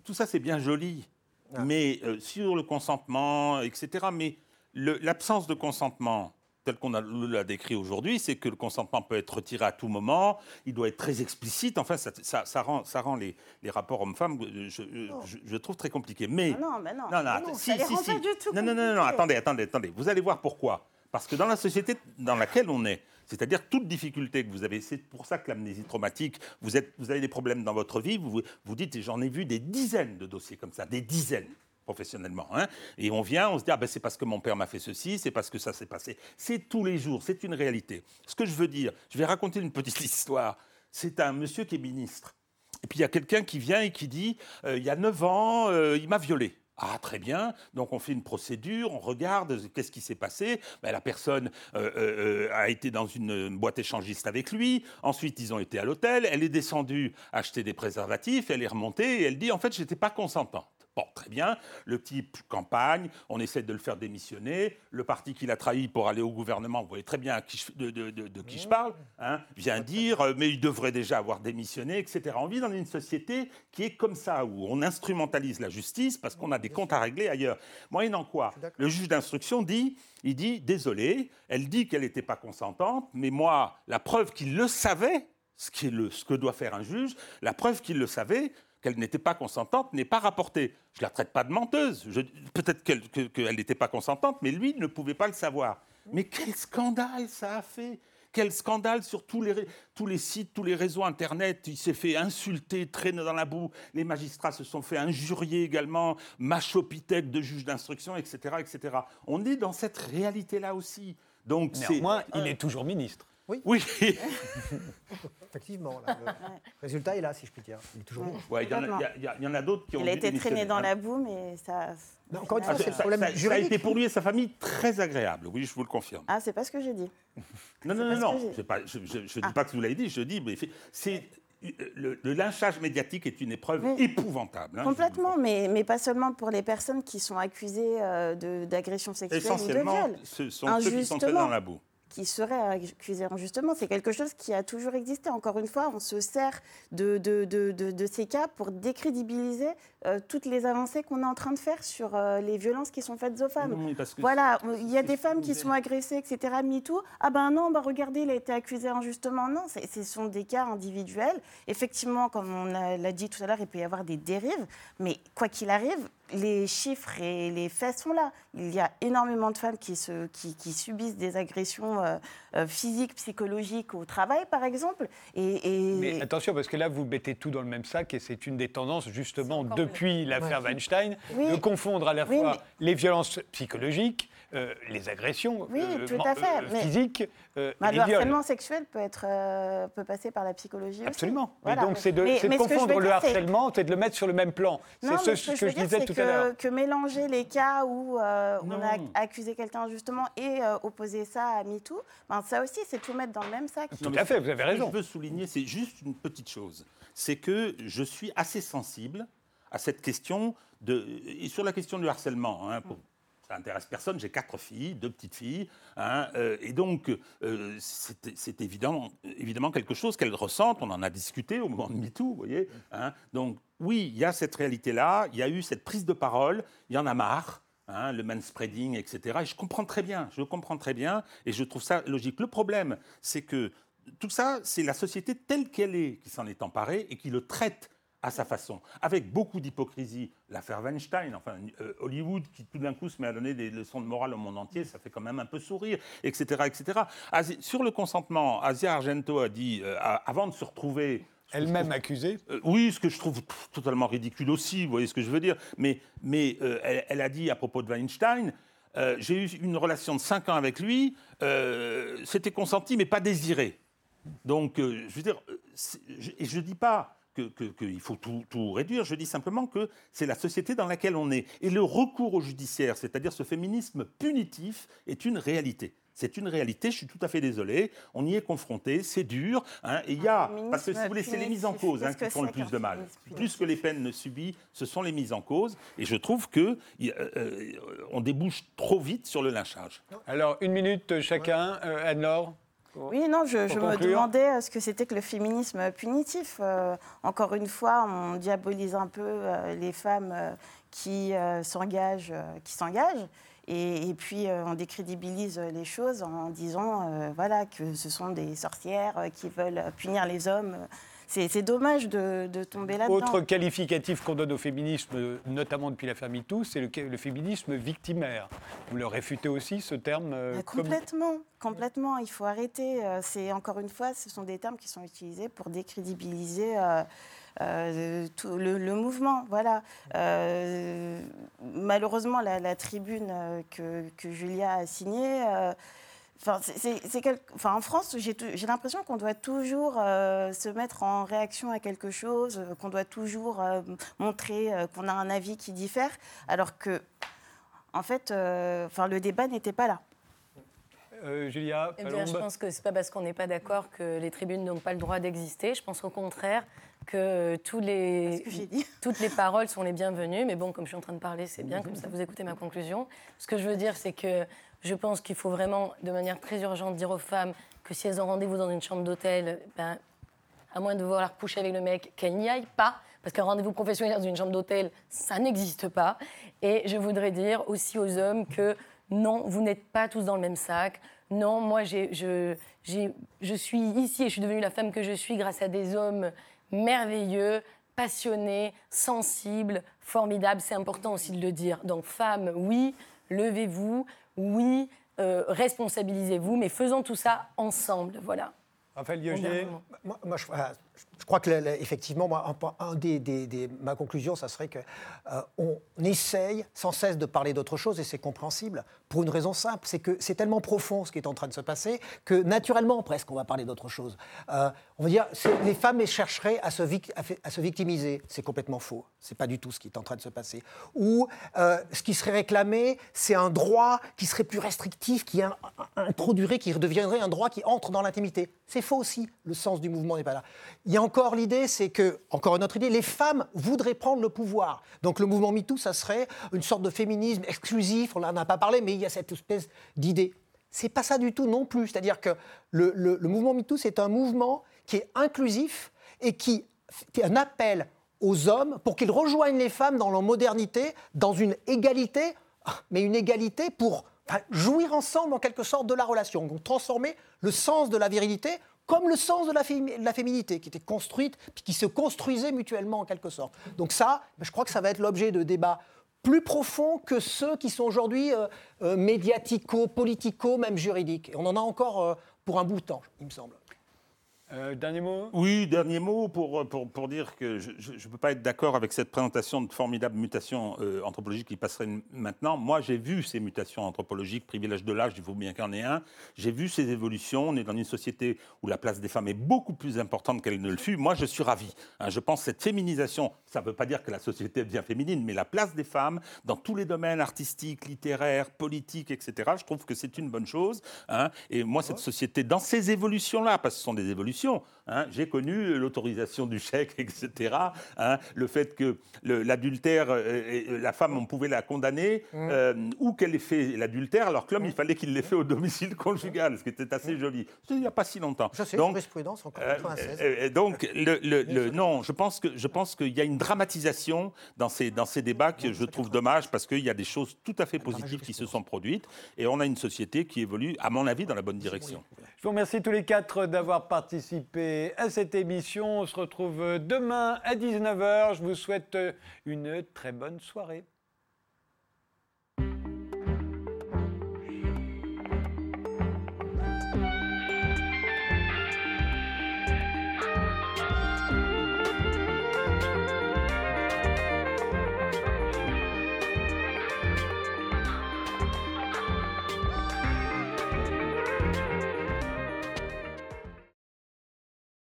Speaker 5: tout ça, c'est bien joli.
Speaker 4: Ah.
Speaker 5: Mais euh, sur le consentement, etc. Mais l'absence de consentement, tel qu'on a- l'a décrit aujourd'hui, c'est que le consentement peut être retiré à tout moment, il doit être très explicite. Enfin, ça, ça- ça rend, ça rend les, les rapports hommes-femmes, euh, je, je- je trouve très compliqués. Mais.
Speaker 2: Ah non, mais non.
Speaker 5: Non, non,
Speaker 2: non, du tout
Speaker 5: Non, non, non, attendez, attendez, attendez. Vous allez voir pourquoi. Parce que dans la société dans laquelle on est, c'est-à-dire toute difficulté que vous avez, c'est pour ça que l'amnésie traumatique, vous, êtes, vous avez des problèmes dans votre vie, vous vous dites, j'en ai vu des dizaines de dossiers comme ça, des dizaines professionnellement. hein. Et on vient, on se dit, ah ben c'est parce que mon père m'a fait ceci, c'est parce que ça s'est passé. C'est tous les jours, c'est une réalité. Ce que je veux dire, je vais raconter une petite histoire. C'est un monsieur qui est ministre. Et puis il y a quelqu'un qui vient et qui dit euh, il y a 9 ans, euh, il m'a violé. Ah, très bien. Donc, on fait une procédure, on regarde qu'est-ce qui s'est passé. Ben, la personne euh, a été dans une boîte échangiste avec lui. Ensuite, ils ont été à l'hôtel. Elle est descendue acheter des préservatifs. Elle est remontée et elle dit En fait, j'étais pas consentante. Bon, très bien. Le type campagne, on essaie de le faire démissionner. Le parti qu'il a trahi pour aller au gouvernement, vous voyez très bien à qui je- de, de- de- de qui je parle, hein, vient dire euh, mais il devrait déjà avoir démissionné, etc. On vit dans une société qui est comme ça, où on instrumentalise la justice parce qu'on a des comptes à régler ailleurs. Moyennant quoi Le juge d'instruction dit il dit désolé, elle dit qu'elle n'était pas consentante, mais moi, la preuve qu'il le savait, ce, qui est le, ce que doit faire un juge, la preuve qu'il le savait, qu'elle n'était pas consentante, n'est pas rapportée. Je ne la traite pas de menteuse. Peut-être qu'elle que- qu'elle n'était pas consentante, mais lui ne pouvait pas le savoir. Mais quel scandale ça a fait quel scandale sur tous les, tous les sites, tous les réseaux Internet. Il s'est fait insulter, traîner dans la boue. Les magistrats se sont fait injurier également, machopithèque de juge d'instruction, etc., etc. On est dans cette réalité-là aussi. Donc c'est...
Speaker 1: Néanmoins, il est toujours ministre.
Speaker 5: Oui,
Speaker 4: Effectivement, là, le résultat est là, si je puis dire. Il est toujours.
Speaker 5: Ouais, il y en a- il y a- il y a- il y en a d'autres qui ont
Speaker 2: Il a
Speaker 5: dû
Speaker 2: été
Speaker 5: démissionner,
Speaker 2: traîné dans
Speaker 5: hein.
Speaker 2: la boue, mais ça.
Speaker 4: Non, encore une fois,
Speaker 2: final,
Speaker 4: c'est le
Speaker 5: ça,
Speaker 4: problème
Speaker 5: ça- ça a
Speaker 4: juridique.
Speaker 5: été pour lui et sa famille très agréable, oui, je vous le confirme.
Speaker 2: Ah, c'est pas ce que j'ai dit.
Speaker 5: Non, non,
Speaker 2: pas
Speaker 5: non, non,
Speaker 2: que j'ai-
Speaker 5: c'est pas- je ne dis
Speaker 2: Ah.
Speaker 5: pas que vous l'avez dit, je dis, mais c'est le, le lynchage médiatique est une épreuve
Speaker 2: Oui.
Speaker 5: épouvantable. hein, je vous le
Speaker 2: Complètement, mais, mais pas seulement pour les personnes qui sont accusées euh, de- d'agression sexuelle ou de
Speaker 5: Essentiellement,
Speaker 2: viol.
Speaker 5: ce sont ceux qui sont traînés
Speaker 2: Injustement.
Speaker 5: dans la boue.
Speaker 2: Qui seraient accusées injustement. C'est quelque chose qui a toujours existé. Encore une fois, on se sert de, de, de, de ces cas pour décrédibiliser euh, toutes les avancées qu'on est en train de faire sur euh, les violences qui sont faites aux femmes. voilà, il y a des femmes qui sont agressées, etc. MeToo. Ah ben non, bah regardez, il a été accusé injustement. Non, ce sont des cas individuels. Effectivement, comme on l'a dit tout à l'heure, il peut y avoir des dérives. Mais quoi qu'il arrive, les chiffres et les faits sont là. Il y a énormément de femmes qui, se, qui, subissent des agressions euh, euh, physiques, psychologiques au travail, par exemple.
Speaker 1: Et, Mais attention, parce que là, vous mettez tout dans le même sac, et c'est une des tendances, justement, depuis l'affaire Weinstein, de confondre à la fois les violences psychologiques, euh, les agressions
Speaker 2: oui, tout à fait.
Speaker 1: physiques.
Speaker 2: le harcèlement sexuel peut, être, peut passer par la psychologie
Speaker 1: Absolument. Aussi. donc c'est de, de confondre le harcèlement, c'est de le mettre sur le même plan. C'est ce, que, je disais tout
Speaker 2: que, mélanger les cas où euh, on a accusé quelqu'un justement et euh, opposer ça à MeToo, ben, ça aussi, c'est tout mettre dans le même sac.
Speaker 1: Tout à fait, vous avez raison.
Speaker 5: Ce que je veux souligner, c'est juste une petite chose. C'est que je suis assez sensible à cette question de, et sur la question du harcèlement. Hein, ça intéresse personne. J'ai quatre filles, deux petites filles, hein, euh, et donc c'est évidemment, évidemment quelque chose qu'elles ressentent. On en a discuté au moment de MeToo, vous voyez. Hein, donc oui, il y a cette réalité-là, il y a eu cette prise de parole, il y en a marre. Hein, le manspreading, etc. Et je comprends très bien, je comprends très bien, et je trouve ça logique. Le problème, c'est que tout ça, c'est la société telle qu'elle est qui s'en est emparée et qui le traite à sa façon, avec beaucoup d'hypocrisie. L'affaire Weinstein, enfin euh, Hollywood qui tout d'un coup se met à donner des leçons de morale au monde entier, ça fait quand même un peu sourire, etc. etc. sur le consentement, Asia Argento a dit, euh, avant de se retrouver
Speaker 1: elle-même accusée
Speaker 5: euh, Oui, ce que je trouve totalement ridicule aussi, vous voyez ce que je veux dire. Mais, mais euh, elle, a dit à propos de Weinstein euh, J'ai eu une relation de 5 ans avec lui, c'était consenti mais pas désiré. Donc, je veux dire, et je ne dis pas qu'il faut tout, tout, réduire, je dis simplement que c'est la société dans laquelle on est. Et le recours au judiciaire, c'est-à-dire ce féminisme punitif, est une réalité. C'est une réalité, je suis tout à fait désolé. On y est confronté, c'est dur. Hein, et il y a, parce que si vous voulez, c'est les mises en cause hein, qui font le plus de mal. Plus que les peines subies, ce sont les mises en cause. Et je trouve que euh, euh, on débouche trop vite sur le lynchage.
Speaker 1: Alors, une minute chacun. Euh, Anne-Laure?
Speaker 2: Oui, non, je, me demandais ce que c'était que le féminisme punitif. encore une fois, on diabolise un peu les femmes qui s'engagent, qui s'engagent. Et, puis, euh, on décrédibilise les choses en disant euh, voilà, que ce sont des sorcières euh, qui veulent punir les hommes. C'est dommage de, tomber là-dedans.
Speaker 1: Autre qualificatif qu'on donne au féminisme, notamment depuis l'affaire MeToo, c'est le, féminisme victimaire. Vous le réfutez aussi, ce terme
Speaker 2: Complètement, complètement. Il faut arrêter. C'est Encore une fois, ce sont des termes qui sont utilisés pour décrédibiliser euh, tout le, mouvement. Voilà. Euh, malheureusement, la, tribune euh, que, que, Julia a signée. Enfin, c'est, enfin, en France, j'ai, l'impression qu'on doit toujours se mettre en réaction à quelque chose, qu'on doit toujours montrer qu'on a un avis qui diffère, alors que, en fait, enfin, le débat n'était pas là.
Speaker 1: Julia
Speaker 3: eh bien, Je pense que ce n'est pas parce qu'on n'est pas d'accord que les tribunes n'ont pas le droit d'exister. Je pense au contraire que, tous les, toutes les paroles sont les bienvenues. Mais bon, comme je suis en train de parler, c'est bien, comme ça vous écoutez ma conclusion. Ce que je veux dire, c'est que je pense qu'il faut vraiment, de manière très urgente, dire aux femmes que si elles ont rendez-vous dans une chambre d'hôtel, ben, à moins de vouloir coucher avec le mec, qu'elles n'y aillent pas. Parce qu'un rendez-vous professionnel dans une chambre d'hôtel, ça n'existe pas. Et je voudrais dire aussi aux hommes que non, vous n'êtes pas tous dans le même sac. Non, moi, je, je suis ici et je suis devenue la femme que je suis grâce à des hommes merveilleux, passionné, sensible, formidable. C'est important aussi de le dire. Donc, femmes, oui, levez-vous, oui, euh, responsabilisez-vous, mais faisons tout ça ensemble. Voilà.
Speaker 1: Raphaël
Speaker 4: moi, moi, je, je crois que effectivement, moi, un, des, ma conclusion, ça serait qu'on euh, essaye sans cesse de parler d'autre chose, et c'est compréhensible, pour une raison simple, c'est que c'est tellement profond ce qui est en train de se passer que naturellement, presque, on va parler d'autre chose. Euh, on va dire, les femmes chercheraient à se, à, se victimiser, c'est complètement faux. C'est pas du tout ce qui est en train de se passer. Ou euh, ce qui serait réclamé, c'est un droit qui serait plus restrictif, qui introduirait, qui deviendrait un droit qui entre dans l'intimité. C'est faux aussi. Le sens du mouvement n'est pas là. Il y a encore l'idée, c'est que, encore une autre idée, les femmes voudraient prendre le pouvoir. Donc le mouvement MeToo, ça serait une sorte de féminisme exclusif, on n'en a pas parlé, mais il y a cette espèce d'idée. c'est pas ça du tout non plus. C'est-à-dire que le, le, mouvement MeToo, c'est un mouvement qui est inclusif et qui, qui est un appel aux hommes pour qu'ils rejoignent les femmes dans leur modernité, dans une égalité, mais une égalité pour jouir ensemble en quelque sorte de la relation. Donc transformer le sens de la virilité comme le sens de la, fé- la féminité, qui était construite, puis qui se construisait mutuellement en quelque sorte. Donc ça, ben, je crois que ça va être l'objet de débats plus profonds que ceux qui sont aujourd'hui euh, euh, médiatico, politico, même juridiques. Et on en a encore euh, pour un bout de temps, il me semble.
Speaker 1: Euh, dernier mot?
Speaker 5: Oui, dernier mot pour, pour, pour dire que je ne peux pas être d'accord avec cette présentation de formidables mutations euh, anthropologiques qui passeraient maintenant. Moi, j'ai vu ces mutations anthropologiques, privilège de l'âge, il faut bien qu'il y en ait un. J'ai vu ces évolutions. On est dans une société où la place des femmes est beaucoup plus importante qu'elle ne le fut. Moi, je suis ravi. Hein, je pense que cette féminisation, ça ne veut pas dire que la société devient féminine, mais la place des femmes dans tous les domaines artistiques, littéraires, politiques, etc., je trouve que c'est une bonne chose. hein. Et moi, cette société, dans ces évolutions-là, parce que ce sont des évolutions, solution hein, j'ai connu l'autorisation du chèque, etc. hein, le fait que l'adultère, euh, la femme, on pouvait la condamner, euh, ou qu'elle ait fait l'adultère, alors que l'homme, il fallait qu'il l'ait fait au domicile conjugal, ce qui était assez joli. C'était il n'y a pas si longtemps.
Speaker 4: Ça, c'est
Speaker 5: Donc,
Speaker 4: jurisprudence encore
Speaker 5: euh,
Speaker 4: 96.
Speaker 5: euh, donc, le, le- le- non, je pense que je pense qu'il y a une dramatisation dans ces dans ces débats que je trouve dommage parce qu'il y a des choses tout à fait positives qui se sont produites et on a une société qui évolue, à mon avis, dans la bonne direction.
Speaker 1: Je vous remercie tous les quatre d'avoir participé à cette émission. On se retrouve demain à 19h. Je vous souhaite une très bonne soirée.